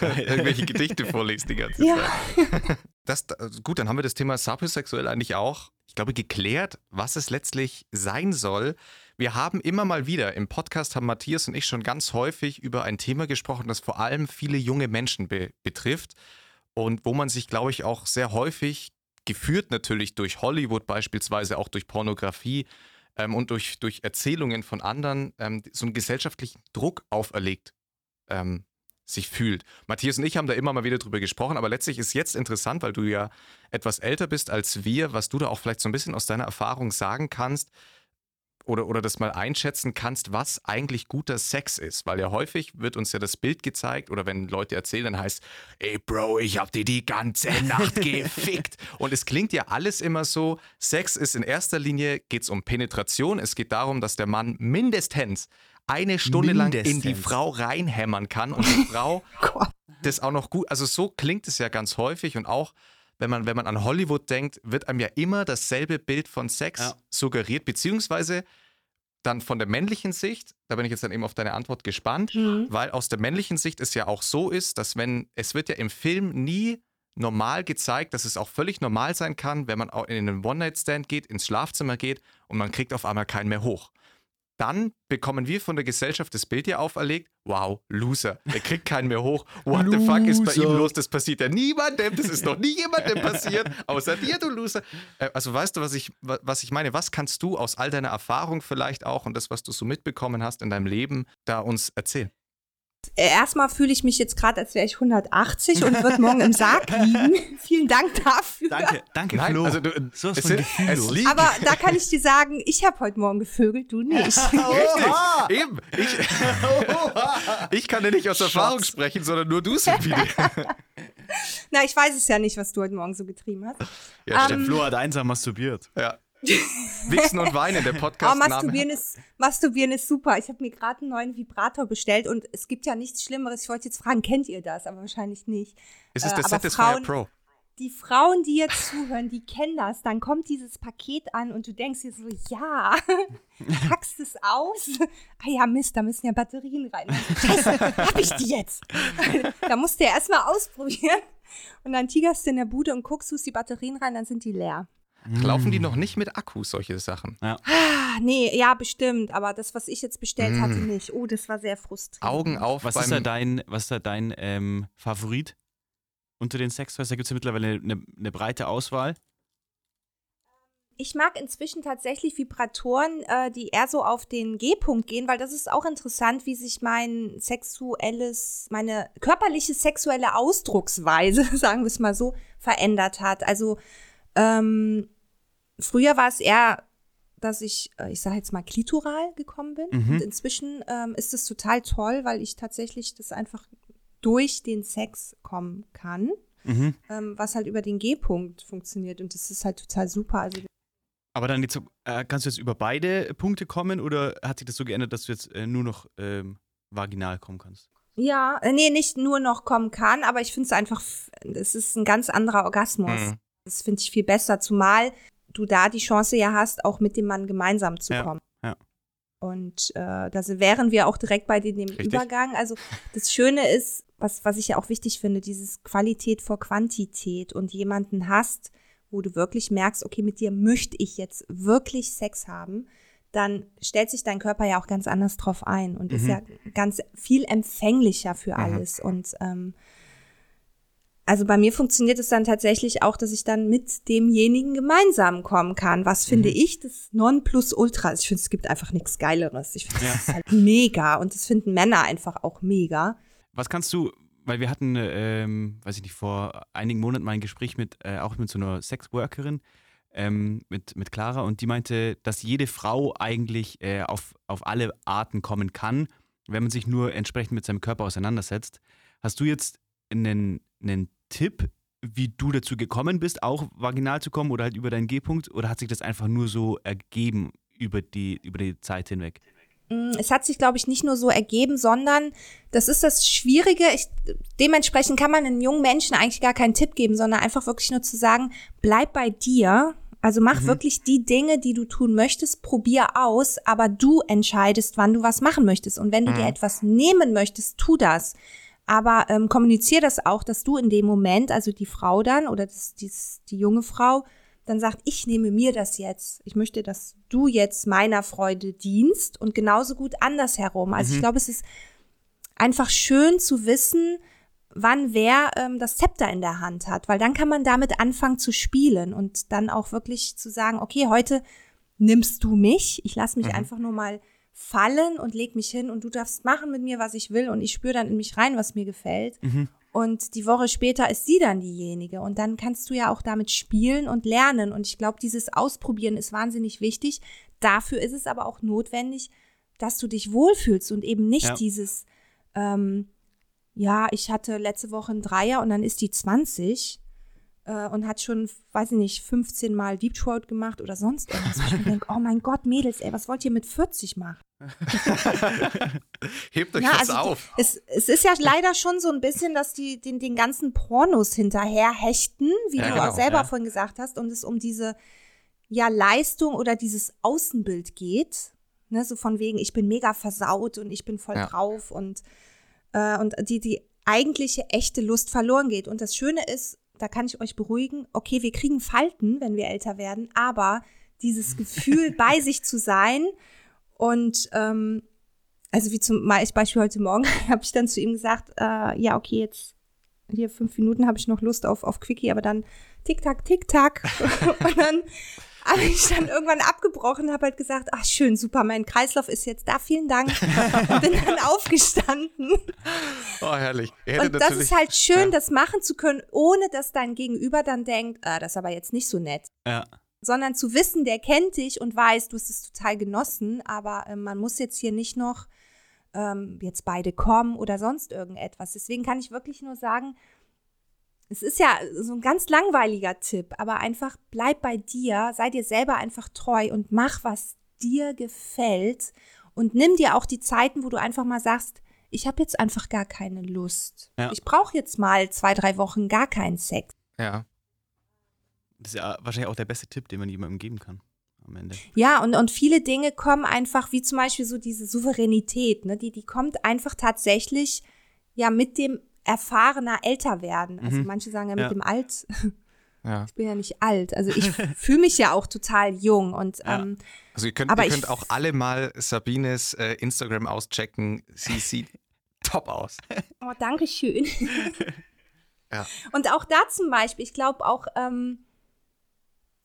Irgendwelche Gedichte vorliest die ganze Ja. Zeit. Das, also gut, dann haben wir das Thema sapiosexuell eigentlich auch, ich glaube, geklärt, was es letztlich sein soll. Wir haben immer mal wieder im Podcast, haben Matthias und ich schon ganz häufig über ein Thema gesprochen, das vor allem viele junge Menschen be betrifft und wo man sich, glaube ich, auch sehr häufig, geführt natürlich durch Hollywood beispielsweise, auch durch Pornografie ähm, und durch, durch Erzählungen von anderen, ähm, so einen gesellschaftlichen Druck auferlegt ähm, sich fühlt. Matthias und ich haben da immer mal wieder drüber gesprochen, aber letztlich ist jetzt interessant, weil du ja etwas älter bist als wir, was du da auch vielleicht so ein bisschen aus deiner Erfahrung sagen kannst oder, oder das mal einschätzen kannst, was eigentlich guter Sex ist. Weil ja häufig wird uns ja das Bild gezeigt oder wenn Leute erzählen, dann heißt, ey Bro, ich hab dir die ganze Nacht gefickt. Und es klingt ja alles immer so, Sex ist in erster Linie, geht es um Penetration, es geht darum, dass der Mann mindestens eine Stunde lang in die Mindestens. Frau reinhämmern kann und die Frau das auch noch gut, also so klingt es ja ganz häufig und auch wenn man, wenn man an Hollywood denkt, wird einem ja immer dasselbe Bild von Sex Ja. suggeriert, beziehungsweise dann von der männlichen Sicht, da bin ich jetzt dann eben auf deine Antwort gespannt, Mhm. weil aus der männlichen Sicht es ja auch so ist, dass wenn, es wird ja im Film nie normal gezeigt, dass es auch völlig normal sein kann, wenn man auch in einen One-Night-Stand geht, ins Schlafzimmer geht und man kriegt auf einmal keinen mehr hoch. Dann bekommen wir von der Gesellschaft das Bild ja auferlegt, wow, Loser, der kriegt keinen mehr hoch. What the fuck ist bei ihm los? Das passiert ja niemandem, das ist noch nie jemandem passiert, außer dir, du Loser. Äh, Also weißt du, was ich, wa- was ich meine? Was kannst du aus all deiner Erfahrung vielleicht auch und das, was du so mitbekommen hast in deinem Leben, da uns erzählen? Erstmal fühle ich mich jetzt gerade, als wäre ich 180 und würde morgen im Sarg liegen. Vielen Dank dafür. Danke, danke, Nein, Flo. also du, so was es, liegt Aber da kann ich dir sagen, ich habe heute Morgen gevögelt, du nicht. Richtig, eben. Ich, ich kann ja nicht aus Erfahrung sprechen, sondern nur du, Sabine. Na, ich weiß es ja nicht, was du heute Morgen so getrieben hast. Ja, Der Ähm, Flo hat einsam masturbiert. Ja. Wichsen und Weinen, der Oh, Podcast. Masturbieren ist, Masturbieren ist super. Ich habe mir gerade einen neuen Vibrator bestellt und es gibt ja nichts Schlimmeres. Ich wollte jetzt fragen, kennt ihr das? Aber wahrscheinlich nicht. Es ist äh, der aber Satisfyer Frauen- Pro. Die Frauen, die jetzt zuhören, die kennen das. Dann kommt dieses Paket an und du denkst dir so, ja, packst es aus. Ah ja, Mist, da müssen ja Batterien rein. Scheiße, hab ich die jetzt? da musst du ja erstmal ausprobieren. Und dann tigerst du in der Bude und guckst, tust die Batterien rein, dann sind die leer. Laufen die noch nicht mit Akkus, solche Sachen? Ah, nee, ja, bestimmt. Aber das, was ich jetzt bestellt hatte, nicht. Oh, das war sehr frustrierend. Augen auf Was beim... ist da dein, was ist da dein ähm, Favorit unter den Sextoys? Da gibt es ja mittlerweile eine, eine breite Auswahl. Ich mag inzwischen tatsächlich Vibratoren, äh, die eher so auf den G-Punkt gehen, weil das ist auch interessant, wie sich mein sexuelles, meine körperliche sexuelle Ausdrucksweise, sagen wir es mal so, verändert hat. Also ähm, früher war es eher, dass ich, äh, ich sage jetzt mal, klitoral gekommen bin. Mhm. Und inzwischen ähm, ist es total toll, weil ich tatsächlich das einfach durch den Sex kommen kann, Mhm. ähm, was halt über den G-Punkt funktioniert. Und das ist halt total super. Also Aber dann jetzt, so, äh, kannst du jetzt über beide Punkte kommen oder hat sich das so geändert, dass du jetzt äh, nur noch ähm, vaginal kommen kannst? Ja, äh, nee, nicht nur noch kommen kann, aber ich finde es einfach, es ist ein ganz anderer Orgasmus. Mhm. Das finde ich viel besser, zumal du da die Chance ja hast, auch mit dem Mann gemeinsam zu Ja, kommen. ja. Und äh, da wären wir auch direkt bei dem Richtig. Übergang. Also das Schöne ist, was, was ich ja auch wichtig finde, dieses Qualität vor Quantität und jemanden hast, wo du wirklich merkst, okay, mit dir möchte ich jetzt wirklich Sex haben, dann stellt sich dein Körper ja auch ganz anders drauf ein und ist Mhm. ja ganz viel empfänglicher für Mhm. alles. Und ähm, also bei mir funktioniert es dann tatsächlich auch, dass ich dann mit demjenigen gemeinsam kommen kann. Was finde Mhm. ich das Nonplusultra? Also ich finde, es gibt einfach nichts Geileres. Ich finde Ja. das halt mega und das finden Männer einfach auch mega. Was kannst du, weil wir hatten, ähm, weiß ich nicht, vor einigen Monaten mal ein Gespräch mit, äh, auch mit so einer Sexworkerin, ähm, mit, mit Clara, und die meinte, dass jede Frau eigentlich äh, auf, auf alle Arten kommen kann, wenn man sich nur entsprechend mit seinem Körper auseinandersetzt. Hast du jetzt einen, einen Tipp, wie du dazu gekommen bist, auch vaginal zu kommen oder halt über deinen G-Punkt? Oder hat sich das einfach nur so ergeben über die, über die Zeit hinweg? Mm, Es hat sich, glaube ich, nicht nur so ergeben, sondern das ist das Schwierige. Ich, dementsprechend kann man einem jungen Menschen eigentlich gar keinen Tipp geben, sondern einfach wirklich nur zu sagen, bleib bei dir. Also mach Mhm. wirklich die Dinge, die du tun möchtest, probier aus, aber du entscheidest, wann du was machen möchtest. Und wenn du dir Mhm. etwas nehmen möchtest, tu das. Aber ähm, kommunizier das auch, dass du in dem Moment, also die Frau dann oder das, dies, die junge Frau, dann sagt, ich nehme mir das jetzt. Ich möchte, dass du jetzt meiner Freude dienst und genauso gut andersherum. Also ich Mhm. glaube, es ist einfach schön zu wissen, wann wer ähm, das Zepter in der Hand hat, weil dann kann man damit anfangen zu spielen und dann auch wirklich zu sagen, okay, heute nimmst du mich, ich lasse mich Mhm. einfach nur mal fallen und leg mich hin und du darfst machen mit mir, was ich will und ich spüre dann in mich rein, was mir gefällt. Mhm. Und die Woche später ist sie dann diejenige. Und dann kannst du ja auch damit spielen und lernen. Und ich glaube, dieses Ausprobieren ist wahnsinnig wichtig. Dafür ist es aber auch notwendig, dass du dich wohlfühlst und eben nicht Ja. dieses, ähm, ja, ich hatte letzte Woche einen Dreier und dann ist die 20 äh, und hat schon, weiß ich nicht, 15 Mal Deep Throat gemacht oder sonst irgendwas. Wo ich denke, oh mein Gott, Mädels, ey, was wollt ihr mit 40 machen? Hebt euch Ja, das also auf. Es, es ist ja leider schon so ein bisschen, dass die den, den ganzen Pornos hinterher hechten, wie Ja, du genau, auch selber ja. vorhin gesagt hast, und es um diese ja Leistung oder dieses Außenbild geht. Ne, so von wegen, ich bin mega versaut und ich bin voll Ja. drauf und, äh, und die, die eigentliche echte Lust verloren geht. Und das Schöne ist, da kann ich euch beruhigen, okay, wir kriegen Falten, wenn wir älter werden, aber dieses Gefühl, bei sich zu sein und ähm, also wie zum Beispiel heute Morgen habe ich dann zu ihm gesagt, äh, ja, okay, jetzt hier fünf Minuten habe ich noch Lust auf, auf Quickie, aber dann tick-tack, tick-tack. und dann habe ich dann irgendwann abgebrochen, habe halt gesagt, ach schön, super, mein Kreislauf ist jetzt da, vielen Dank. und bin dann aufgestanden. Oh, herrlich. Und das ist halt schön, ja. das machen zu können, ohne dass dein Gegenüber dann denkt, ah, das ist aber jetzt nicht so nett Ja. sondern zu wissen, der kennt dich und weiß, du hast es total genossen, aber ähm, man muss jetzt hier nicht noch ähm, jetzt beide kommen oder sonst irgendetwas. Deswegen kann ich wirklich nur sagen, es ist ja so ein ganz langweiliger Tipp, aber einfach bleib bei dir, sei dir selber einfach treu und mach, was dir gefällt und nimm dir auch die Zeiten, wo du einfach mal sagst, ich habe jetzt einfach gar keine Lust. Ja. Ich brauche jetzt mal zwei, drei Wochen gar keinen Sex. Ja. Das ist ja wahrscheinlich auch der beste Tipp, den man jemandem geben kann am Ende. Ja, und, und viele Dinge kommen einfach, wie zum Beispiel so diese Souveränität, ne, die, die kommt einfach tatsächlich ja mit dem erfahrener Älterwerden. Also Mhm. manche sagen ja mit Ja. dem Alt, Ja. ich bin ja nicht alt. Also ich fühle mich ja auch total jung und Ja. ähm, Also ihr könnt, Aber ihr könnt auch alle mal Sabines äh, Instagram auschecken. Sie sieht top aus. oh, danke schön. Ja. Und auch da zum Beispiel, ich glaube auch, ähm,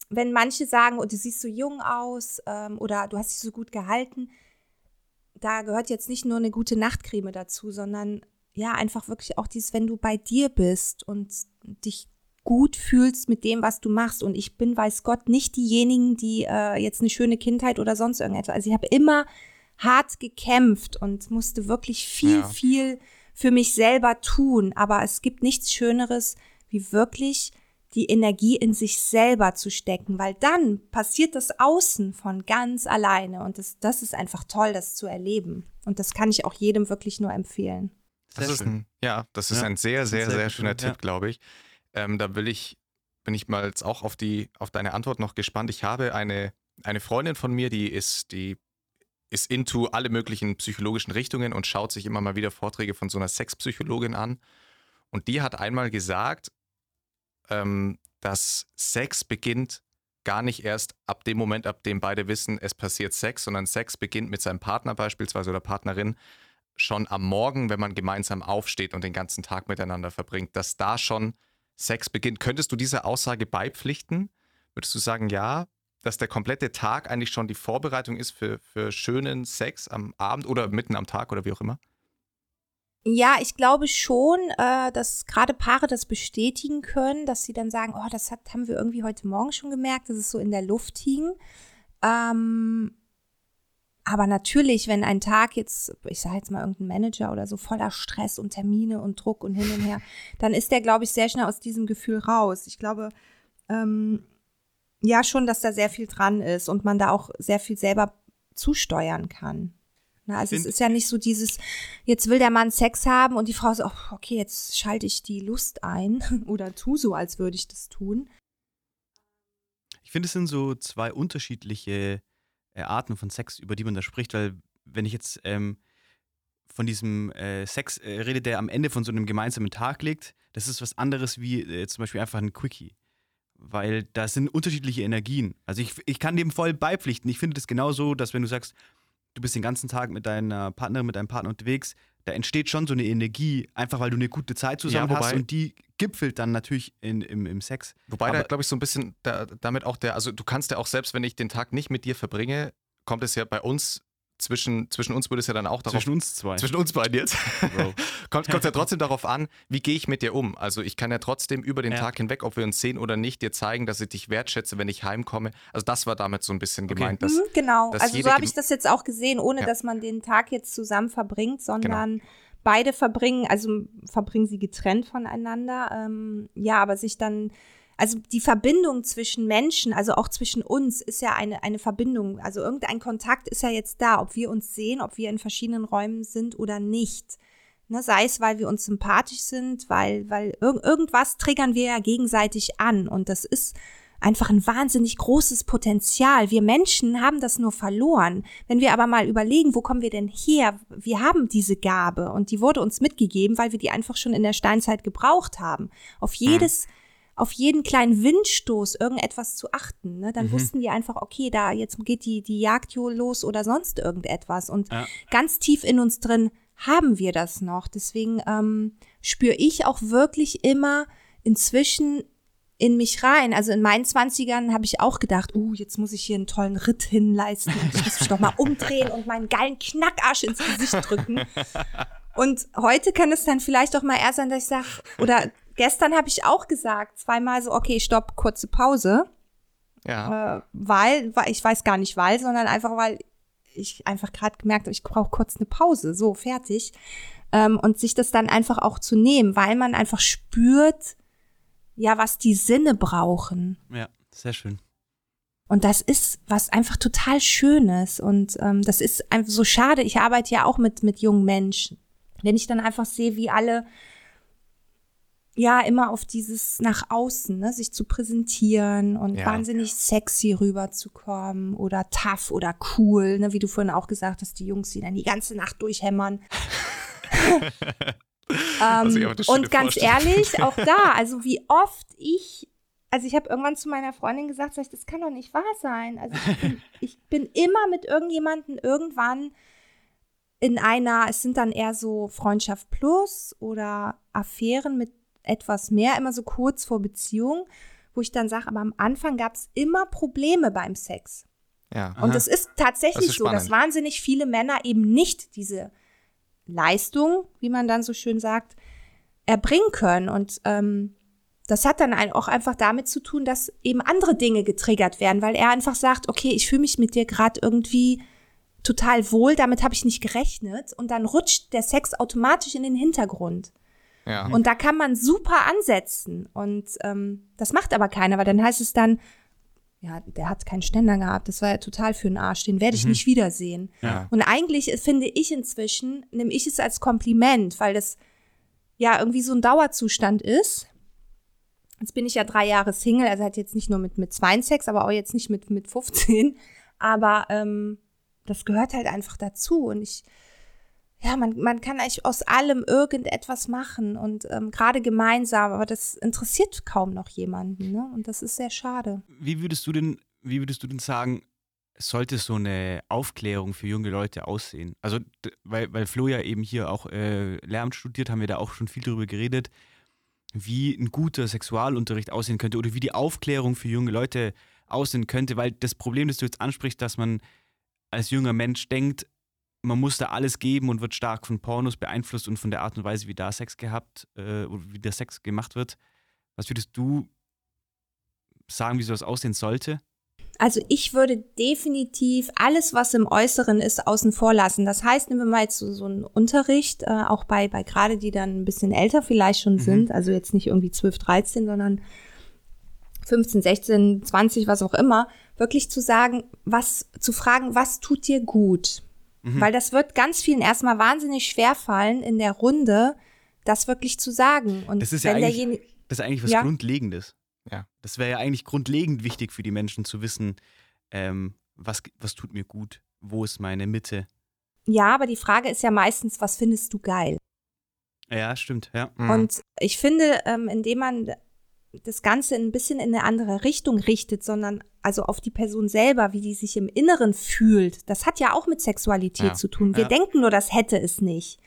wenn manche sagen, oh, du siehst so jung aus ähm, oder du hast dich so gut gehalten, da gehört jetzt nicht nur eine gute Nachtcreme dazu, sondern ja, einfach wirklich auch dieses, wenn du bei dir bist und dich gut fühlst mit dem, was du machst. Und ich bin, weiß Gott, nicht diejenigen, die äh, jetzt eine schöne Kindheit oder sonst irgendetwas. Also ich habe immer hart gekämpft und musste wirklich viel, Ja. viel für mich selber tun. Aber es gibt nichts Schöneres, wie wirklich die Energie in sich selber zu stecken, weil dann passiert das Außen von ganz alleine und das, das ist einfach toll, das zu erleben. Und das kann ich auch jedem wirklich nur empfehlen. Das Sehr ist schön. ein, ja, das ist Ja, ein sehr, das sehr, sehr sehr schöner Tipp, ja. Glaube ich. Ähm, da will ich, bin ich mal jetzt auch auf die, auf deine Antwort noch gespannt. Ich habe eine, eine Freundin von mir, die ist, die ist into alle möglichen psychologischen Richtungen und schaut sich immer mal wieder Vorträge von so einer Sexpsychologin an. Und die hat einmal gesagt, ähm, dass Sex beginnt gar nicht erst ab dem Moment, ab dem beide wissen, es passiert Sex, sondern Sex beginnt mit seinem Partner beispielsweise oder Partnerin schon am Morgen, wenn man gemeinsam aufsteht und den ganzen Tag miteinander verbringt, dass da schon Sex beginnt. Könntest du dieser Aussage beipflichten? Würdest du sagen, ja, dass der komplette Tag eigentlich schon die Vorbereitung ist für, für schönen Sex am Abend oder mitten am Tag oder wie auch immer? Ja, ich glaube schon, äh, dass gerade Paare das bestätigen können, dass sie dann sagen, oh, das hat, haben wir irgendwie heute Morgen schon gemerkt, dass es so in der Luft hing. Ähm, aber natürlich, wenn ein Tag jetzt, ich sage jetzt mal irgendein Manager oder so voller Stress und Termine und Druck und hin und her, dann ist der, glaube ich, sehr schnell aus diesem Gefühl raus. Ich glaube, ähm, ja schon, dass da sehr viel dran ist und man da auch sehr viel selber zusteuern kann. Na, also es ist ja nicht so dieses, jetzt will der Mann Sex haben und die Frau so, oh, okay, jetzt schalte ich die Lust ein oder tu so, als würde ich das tun. Ich finde, es sind so zwei unterschiedliche äh, Arten von Sex, über die man da spricht, weil wenn ich jetzt ähm, von diesem äh, Sex äh, rede, der am Ende von so einem gemeinsamen Tag liegt, das ist was anderes wie äh, zum Beispiel einfach ein Quickie. Weil da sind unterschiedliche Energien. Also ich, ich kann dem voll beipflichten. Ich finde das genauso, dass wenn du sagst, du bist den ganzen Tag mit deiner Partnerin, mit deinem Partner unterwegs, da entsteht schon so eine Energie, einfach weil du eine gute Zeit zusammen ja, wobei, hast und die gipfelt dann natürlich in, im, im Sex. Wobei Aber da, glaube ich, so ein bisschen da, damit auch der, also du kannst ja auch selbst, wenn ich den Tag nicht mit dir verbringe, kommt es ja bei uns zwischen, zwischen uns würde es ja dann auch darauf. Zwischen uns zwei. Zwischen uns beiden jetzt. kommt es ja trotzdem darauf an, wie gehe ich mit dir um. Also ich kann ja trotzdem über den ja. Tag hinweg, ob wir uns sehen oder nicht, dir zeigen, dass ich dich wertschätze, wenn ich heimkomme. Also das war damit so ein bisschen okay. gemeint. Dass, mhm, genau, dass also so habe ich das jetzt auch gesehen, ohne ja. dass man den Tag jetzt zusammen verbringt, sondern genau. beide verbringen, also verbringen sie getrennt voneinander. Ähm, ja, aber sich dann also die Verbindung zwischen Menschen, also auch zwischen uns, ist ja eine, eine Verbindung. Also irgendein Kontakt ist ja jetzt da, ob wir uns sehen, ob wir in verschiedenen Räumen sind oder nicht. Ne, sei es, weil wir uns sympathisch sind, weil, weil irg irgendwas triggern wir ja gegenseitig an. Und das ist einfach ein wahnsinnig großes Potenzial. Wir Menschen haben das nur verloren. Wenn wir aber mal überlegen, wo kommen wir denn her? Wir haben diese Gabe und die wurde uns mitgegeben, weil wir die einfach schon in der Steinzeit gebraucht haben. Auf jedes mhm auf jeden kleinen Windstoß irgendetwas zu achten. Ne? Dann mhm. wussten die einfach, okay, da jetzt geht die, die Jagd los oder sonst irgendetwas. Und ja. ganz tief in uns drin haben wir das noch. Deswegen ähm, spüre ich auch wirklich immer inzwischen in mich rein. Also in meinen Zwanzigern habe ich auch gedacht, uh, jetzt muss ich hier einen tollen Ritt hinleisten. Ich muss mich noch mal umdrehen und meinen geilen Knackarsch ins Gesicht drücken. Und heute kann es dann vielleicht auch mal eher sein, dass ich sage, oder Gestern habe ich auch gesagt, zweimal so, okay, stopp, kurze Pause. Ja. Äh, weil, weil, ich weiß gar nicht weil, sondern einfach, weil ich einfach gerade gemerkt habe, ich brauche kurz eine Pause. So, fertig. Ähm, und sich das dann einfach auch zu nehmen, weil man einfach spürt, ja, was die Sinne brauchen. Ja, sehr schön. Und das ist was einfach total Schönes. Und ähm, das ist einfach so schade. Ich arbeite ja auch mit, mit jungen Menschen. Wenn ich dann einfach sehe, wie alle ja immer auf dieses nach außen, ne, sich zu präsentieren und ja. wahnsinnig sexy rüberzukommen oder tough oder cool, ne, wie du vorhin auch gesagt hast, die Jungs, die dann die ganze Nacht durchhämmern. ähm, und ganz ehrlich, auch da, also wie oft ich, also ich habe irgendwann zu meiner Freundin gesagt, ich, das kann doch nicht wahr sein. Also ich bin, ich bin immer mit irgendjemandem irgendwann in einer, es sind dann eher so Freundschaft plus oder Affären mit etwas mehr, immer so kurz vor Beziehung, wo ich dann sage, aber am Anfang gab es immer Probleme beim Sex. Ja. Und es ist tatsächlich das ist so, dass wahnsinnig viele Männer eben nicht diese Leistung, wie man dann so schön sagt, erbringen können. Und ähm, das hat dann auch einfach damit zu tun, dass eben andere Dinge getriggert werden, weil er einfach sagt, okay, ich fühle mich mit dir gerade irgendwie total wohl, damit habe ich nicht gerechnet. Und dann rutscht der Sex automatisch in den Hintergrund. Ja. Und da kann man super ansetzen. Und ähm, das macht aber keiner, weil dann heißt es dann, ja, der hat keinen Ständer gehabt, das war ja total für den Arsch, den werde ich mhm. nicht wiedersehen. Ja. Und eigentlich finde ich inzwischen, nehme ich es als Kompliment, weil das ja irgendwie so ein Dauerzustand ist. Jetzt bin ich ja drei Jahre Single, also hat jetzt nicht nur mit, mit zwei Sex, aber auch jetzt nicht mit, mit 15. Aber ähm, das gehört halt einfach dazu. Und ich, ja, man, man kann eigentlich aus allem irgendetwas machen und ähm, gerade gemeinsam, aber das interessiert kaum noch jemanden, ne? Und das ist sehr schade. Wie würdest du denn, wie würdest du denn sagen, sollte so eine Aufklärung für junge Leute aussehen? Also, weil, weil Flo ja eben hier auch äh, Lehramt studiert, haben wir da auch schon viel darüber geredet, wie ein guter Sexualunterricht aussehen könnte oder wie die Aufklärung für junge Leute aussehen könnte, weil das Problem, das du jetzt ansprichst, dass man als junger Mensch denkt, man muss da alles geben und wird stark von Pornos beeinflusst und von der Art und Weise, wie da Sex gehabt, äh, wie der Sex gemacht wird. Was würdest du sagen, wie sowas aussehen sollte? Also ich würde definitiv alles, was im Äußeren ist, außen vor lassen. Das heißt, nehmen wir mal jetzt so, so einen Unterricht, äh, auch bei, bei gerade die dann ein bisschen älter vielleicht schon mhm. sind, also jetzt nicht irgendwie 12, 13, sondern 15, 16, 20, was auch immer, wirklich zu sagen, was, zu fragen, was tut dir gut? Mhm. Weil das wird ganz vielen erstmal wahnsinnig schwer fallen, in der Runde das wirklich zu sagen. Und das ist ja eigentlich, das ist eigentlich was ja? Grundlegendes. Ja. Das wäre ja eigentlich grundlegend wichtig für die Menschen zu wissen, ähm, was, was tut mir gut, wo ist meine Mitte. Ja, aber die Frage ist ja meistens, was findest du geil? Ja, stimmt, ja. Mhm. Und ich finde, ähm, indem man das Ganze ein bisschen in eine andere Richtung richtet, sondern also auf die Person selber, wie die sich im Inneren fühlt, das hat ja auch mit Sexualität ja. zu tun. Wir ja. denken nur, das hätte es nicht.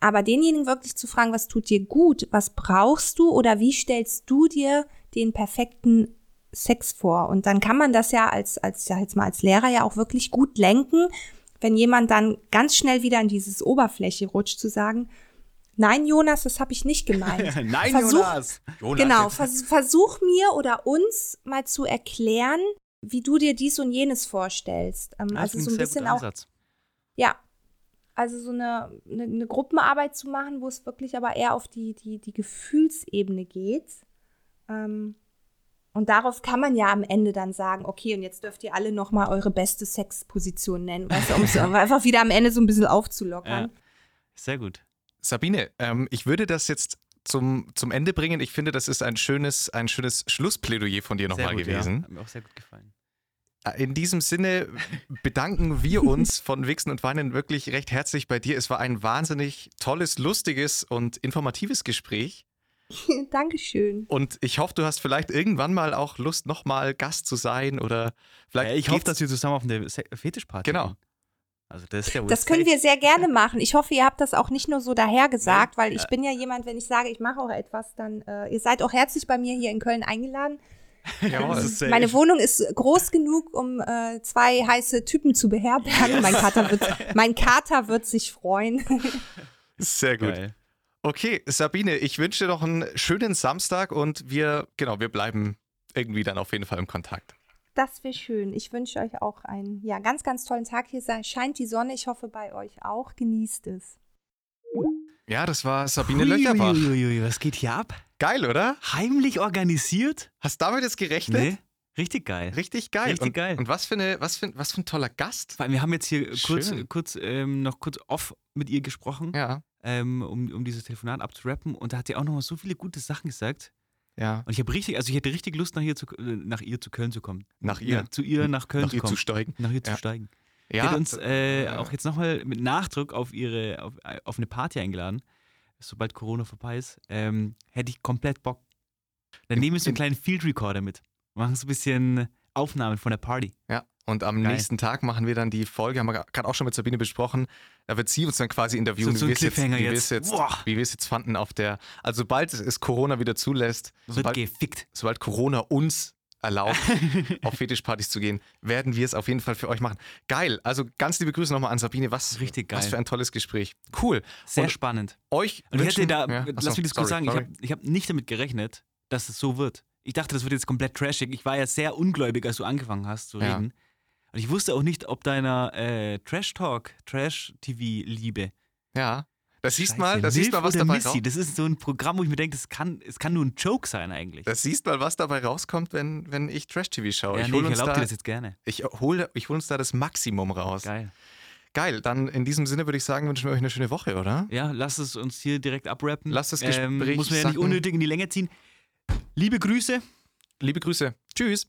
Aber denjenigen wirklich zu fragen, was tut dir gut, was brauchst du oder wie stellst du dir den perfekten Sex vor? Und dann kann man das ja als, als, ja jetzt mal als Lehrer ja auch wirklich gut lenken, wenn jemand dann ganz schnell wieder in dieses Oberfläche rutscht, zu sagen, Nein, Jonas, das habe ich nicht gemeint. Nein, versuch, Jonas. Jonas. Genau, vers versuch mir oder uns mal zu erklären, wie du dir dies und jenes vorstellst. Ähm, also so ein bisschen auch. Ja. Also so eine, eine, eine, Gruppenarbeit zu machen, wo es wirklich aber eher auf die, die, die Gefühlsebene geht. Ähm, und darauf kann man ja am Ende dann sagen, okay, und jetzt dürft ihr alle noch mal eure beste Sexposition nennen, weißt du, um es einfach wieder am Ende so ein bisschen aufzulockern. Ja. Sehr gut. Sabine, ähm, ich würde das jetzt zum, zum Ende bringen. Ich finde, das ist ein schönes, ein schönes Schlussplädoyer von dir nochmal gewesen. Ja. Hat mir auch sehr gut gefallen. Äh, in diesem Sinne bedanken wir uns von Wichsen und Weinen wirklich recht herzlich bei dir. Es war ein wahnsinnig tolles, lustiges und informatives Gespräch. Dankeschön. Und ich hoffe, du hast vielleicht irgendwann mal auch Lust, nochmal Gast zu sein oder vielleicht. Ja, ich hoffe, dass wir zusammen auf eine Fetischparty Genau. Gehen. Also das ist ja Das können wir sehr gerne machen. Ich hoffe, ihr habt das auch nicht nur so dahergesagt, weil ich bin ja jemand, wenn ich sage, ich mache auch etwas, dann äh, ihr seid auch herzlich bei mir hier in Köln eingeladen. Ja, Meine Wohnung ist groß genug, um äh, zwei heiße Typen zu beherbergen. Yes. Mein, Kater wird, mein Kater wird sich freuen. Sehr gut. Geil. Okay, Sabine, ich wünsche dir noch einen schönen Samstag und wir, genau, wir bleiben irgendwie dann auf jeden Fall im Kontakt. Das wäre schön. Ich wünsche euch auch einen ja, ganz, ganz tollen Tag. Hier scheint die Sonne. Ich hoffe bei euch auch. Genießt es. Ja, das war Sabine hui, Löcherbach. Hui, was geht hier ab? Geil, oder? Heimlich organisiert? Hast du damit jetzt gerechnet? Nee. Richtig geil. Richtig geil. Richtig und, geil. Und was für, eine, was, für, was für ein toller Gast. Weil wir haben jetzt hier kurz, kurz ähm, noch kurz off mit ihr gesprochen, ja. ähm, um, um dieses Telefonat abzurappen. Und da hat sie auch noch mal so viele gute Sachen gesagt. Ja. Und ich habe richtig, also ich hätte richtig Lust, nach ihr zu, äh, nach ihr zu Köln zu kommen. Nach ihr? Ja, zu ihr nach Köln nach zu ihr kommen. zu steigen. Nach ihr zu steigen. Ja. Sie hat uns äh, auch jetzt nochmal mit Nachdruck auf ihre, auf, auf eine Party eingeladen. Sobald Corona vorbei ist, ähm, hätte ich komplett Bock. Dann nehmen wir so einen kleinen Field Recorder mit. Machen so ein bisschen Aufnahmen von der Party. Ja. Und am Geil. nächsten Tag machen wir dann die Folge, haben wir gerade auch schon mit Sabine besprochen. Da wird sie uns dann quasi interviewen, so, so wie wir es jetzt, jetzt, jetzt, jetzt fanden auf der. Also sobald es Corona wieder zulässt, wird sobald, gefickt. sobald Corona uns erlaubt, auf Fetischpartys zu gehen, werden wir es auf jeden Fall für euch machen. Geil. Also ganz liebe Grüße nochmal an Sabine. Was, Richtig geil. was für ein tolles Gespräch. Cool. Sehr Und spannend. Euch. Und wünschen, ich hätte da, ja, achso, lass mich das kurz sagen, sorry. ich habe hab nicht damit gerechnet, dass es so wird. Ich dachte, das wird jetzt komplett trashig. Ich war ja sehr ungläubig, als du angefangen hast zu reden. Und ich wusste auch nicht, ob deiner äh, Trash-Talk, Trash-TV-Liebe. Ja. Das siehst mal, das siehst mal, was dabei rauskommt. Das ist so ein Programm, wo ich mir denke, das kann, es kann nur ein Joke sein eigentlich. Das siehst mal, was dabei rauskommt, wenn, wenn ich Trash-TV schaue. Ja, ich nee, ich erlaube dir das jetzt gerne. Ich hole ich hol uns da das Maximum raus. Geil. Geil, dann in diesem Sinne würde ich sagen, wünschen wir euch eine schöne Woche, oder? Ja, lasst es uns hier direkt abrappen. Lasst das Gespräch. Ähm, muss man ja nicht unnötig in die Länge ziehen. Liebe Grüße. Liebe Grüße. Tschüss.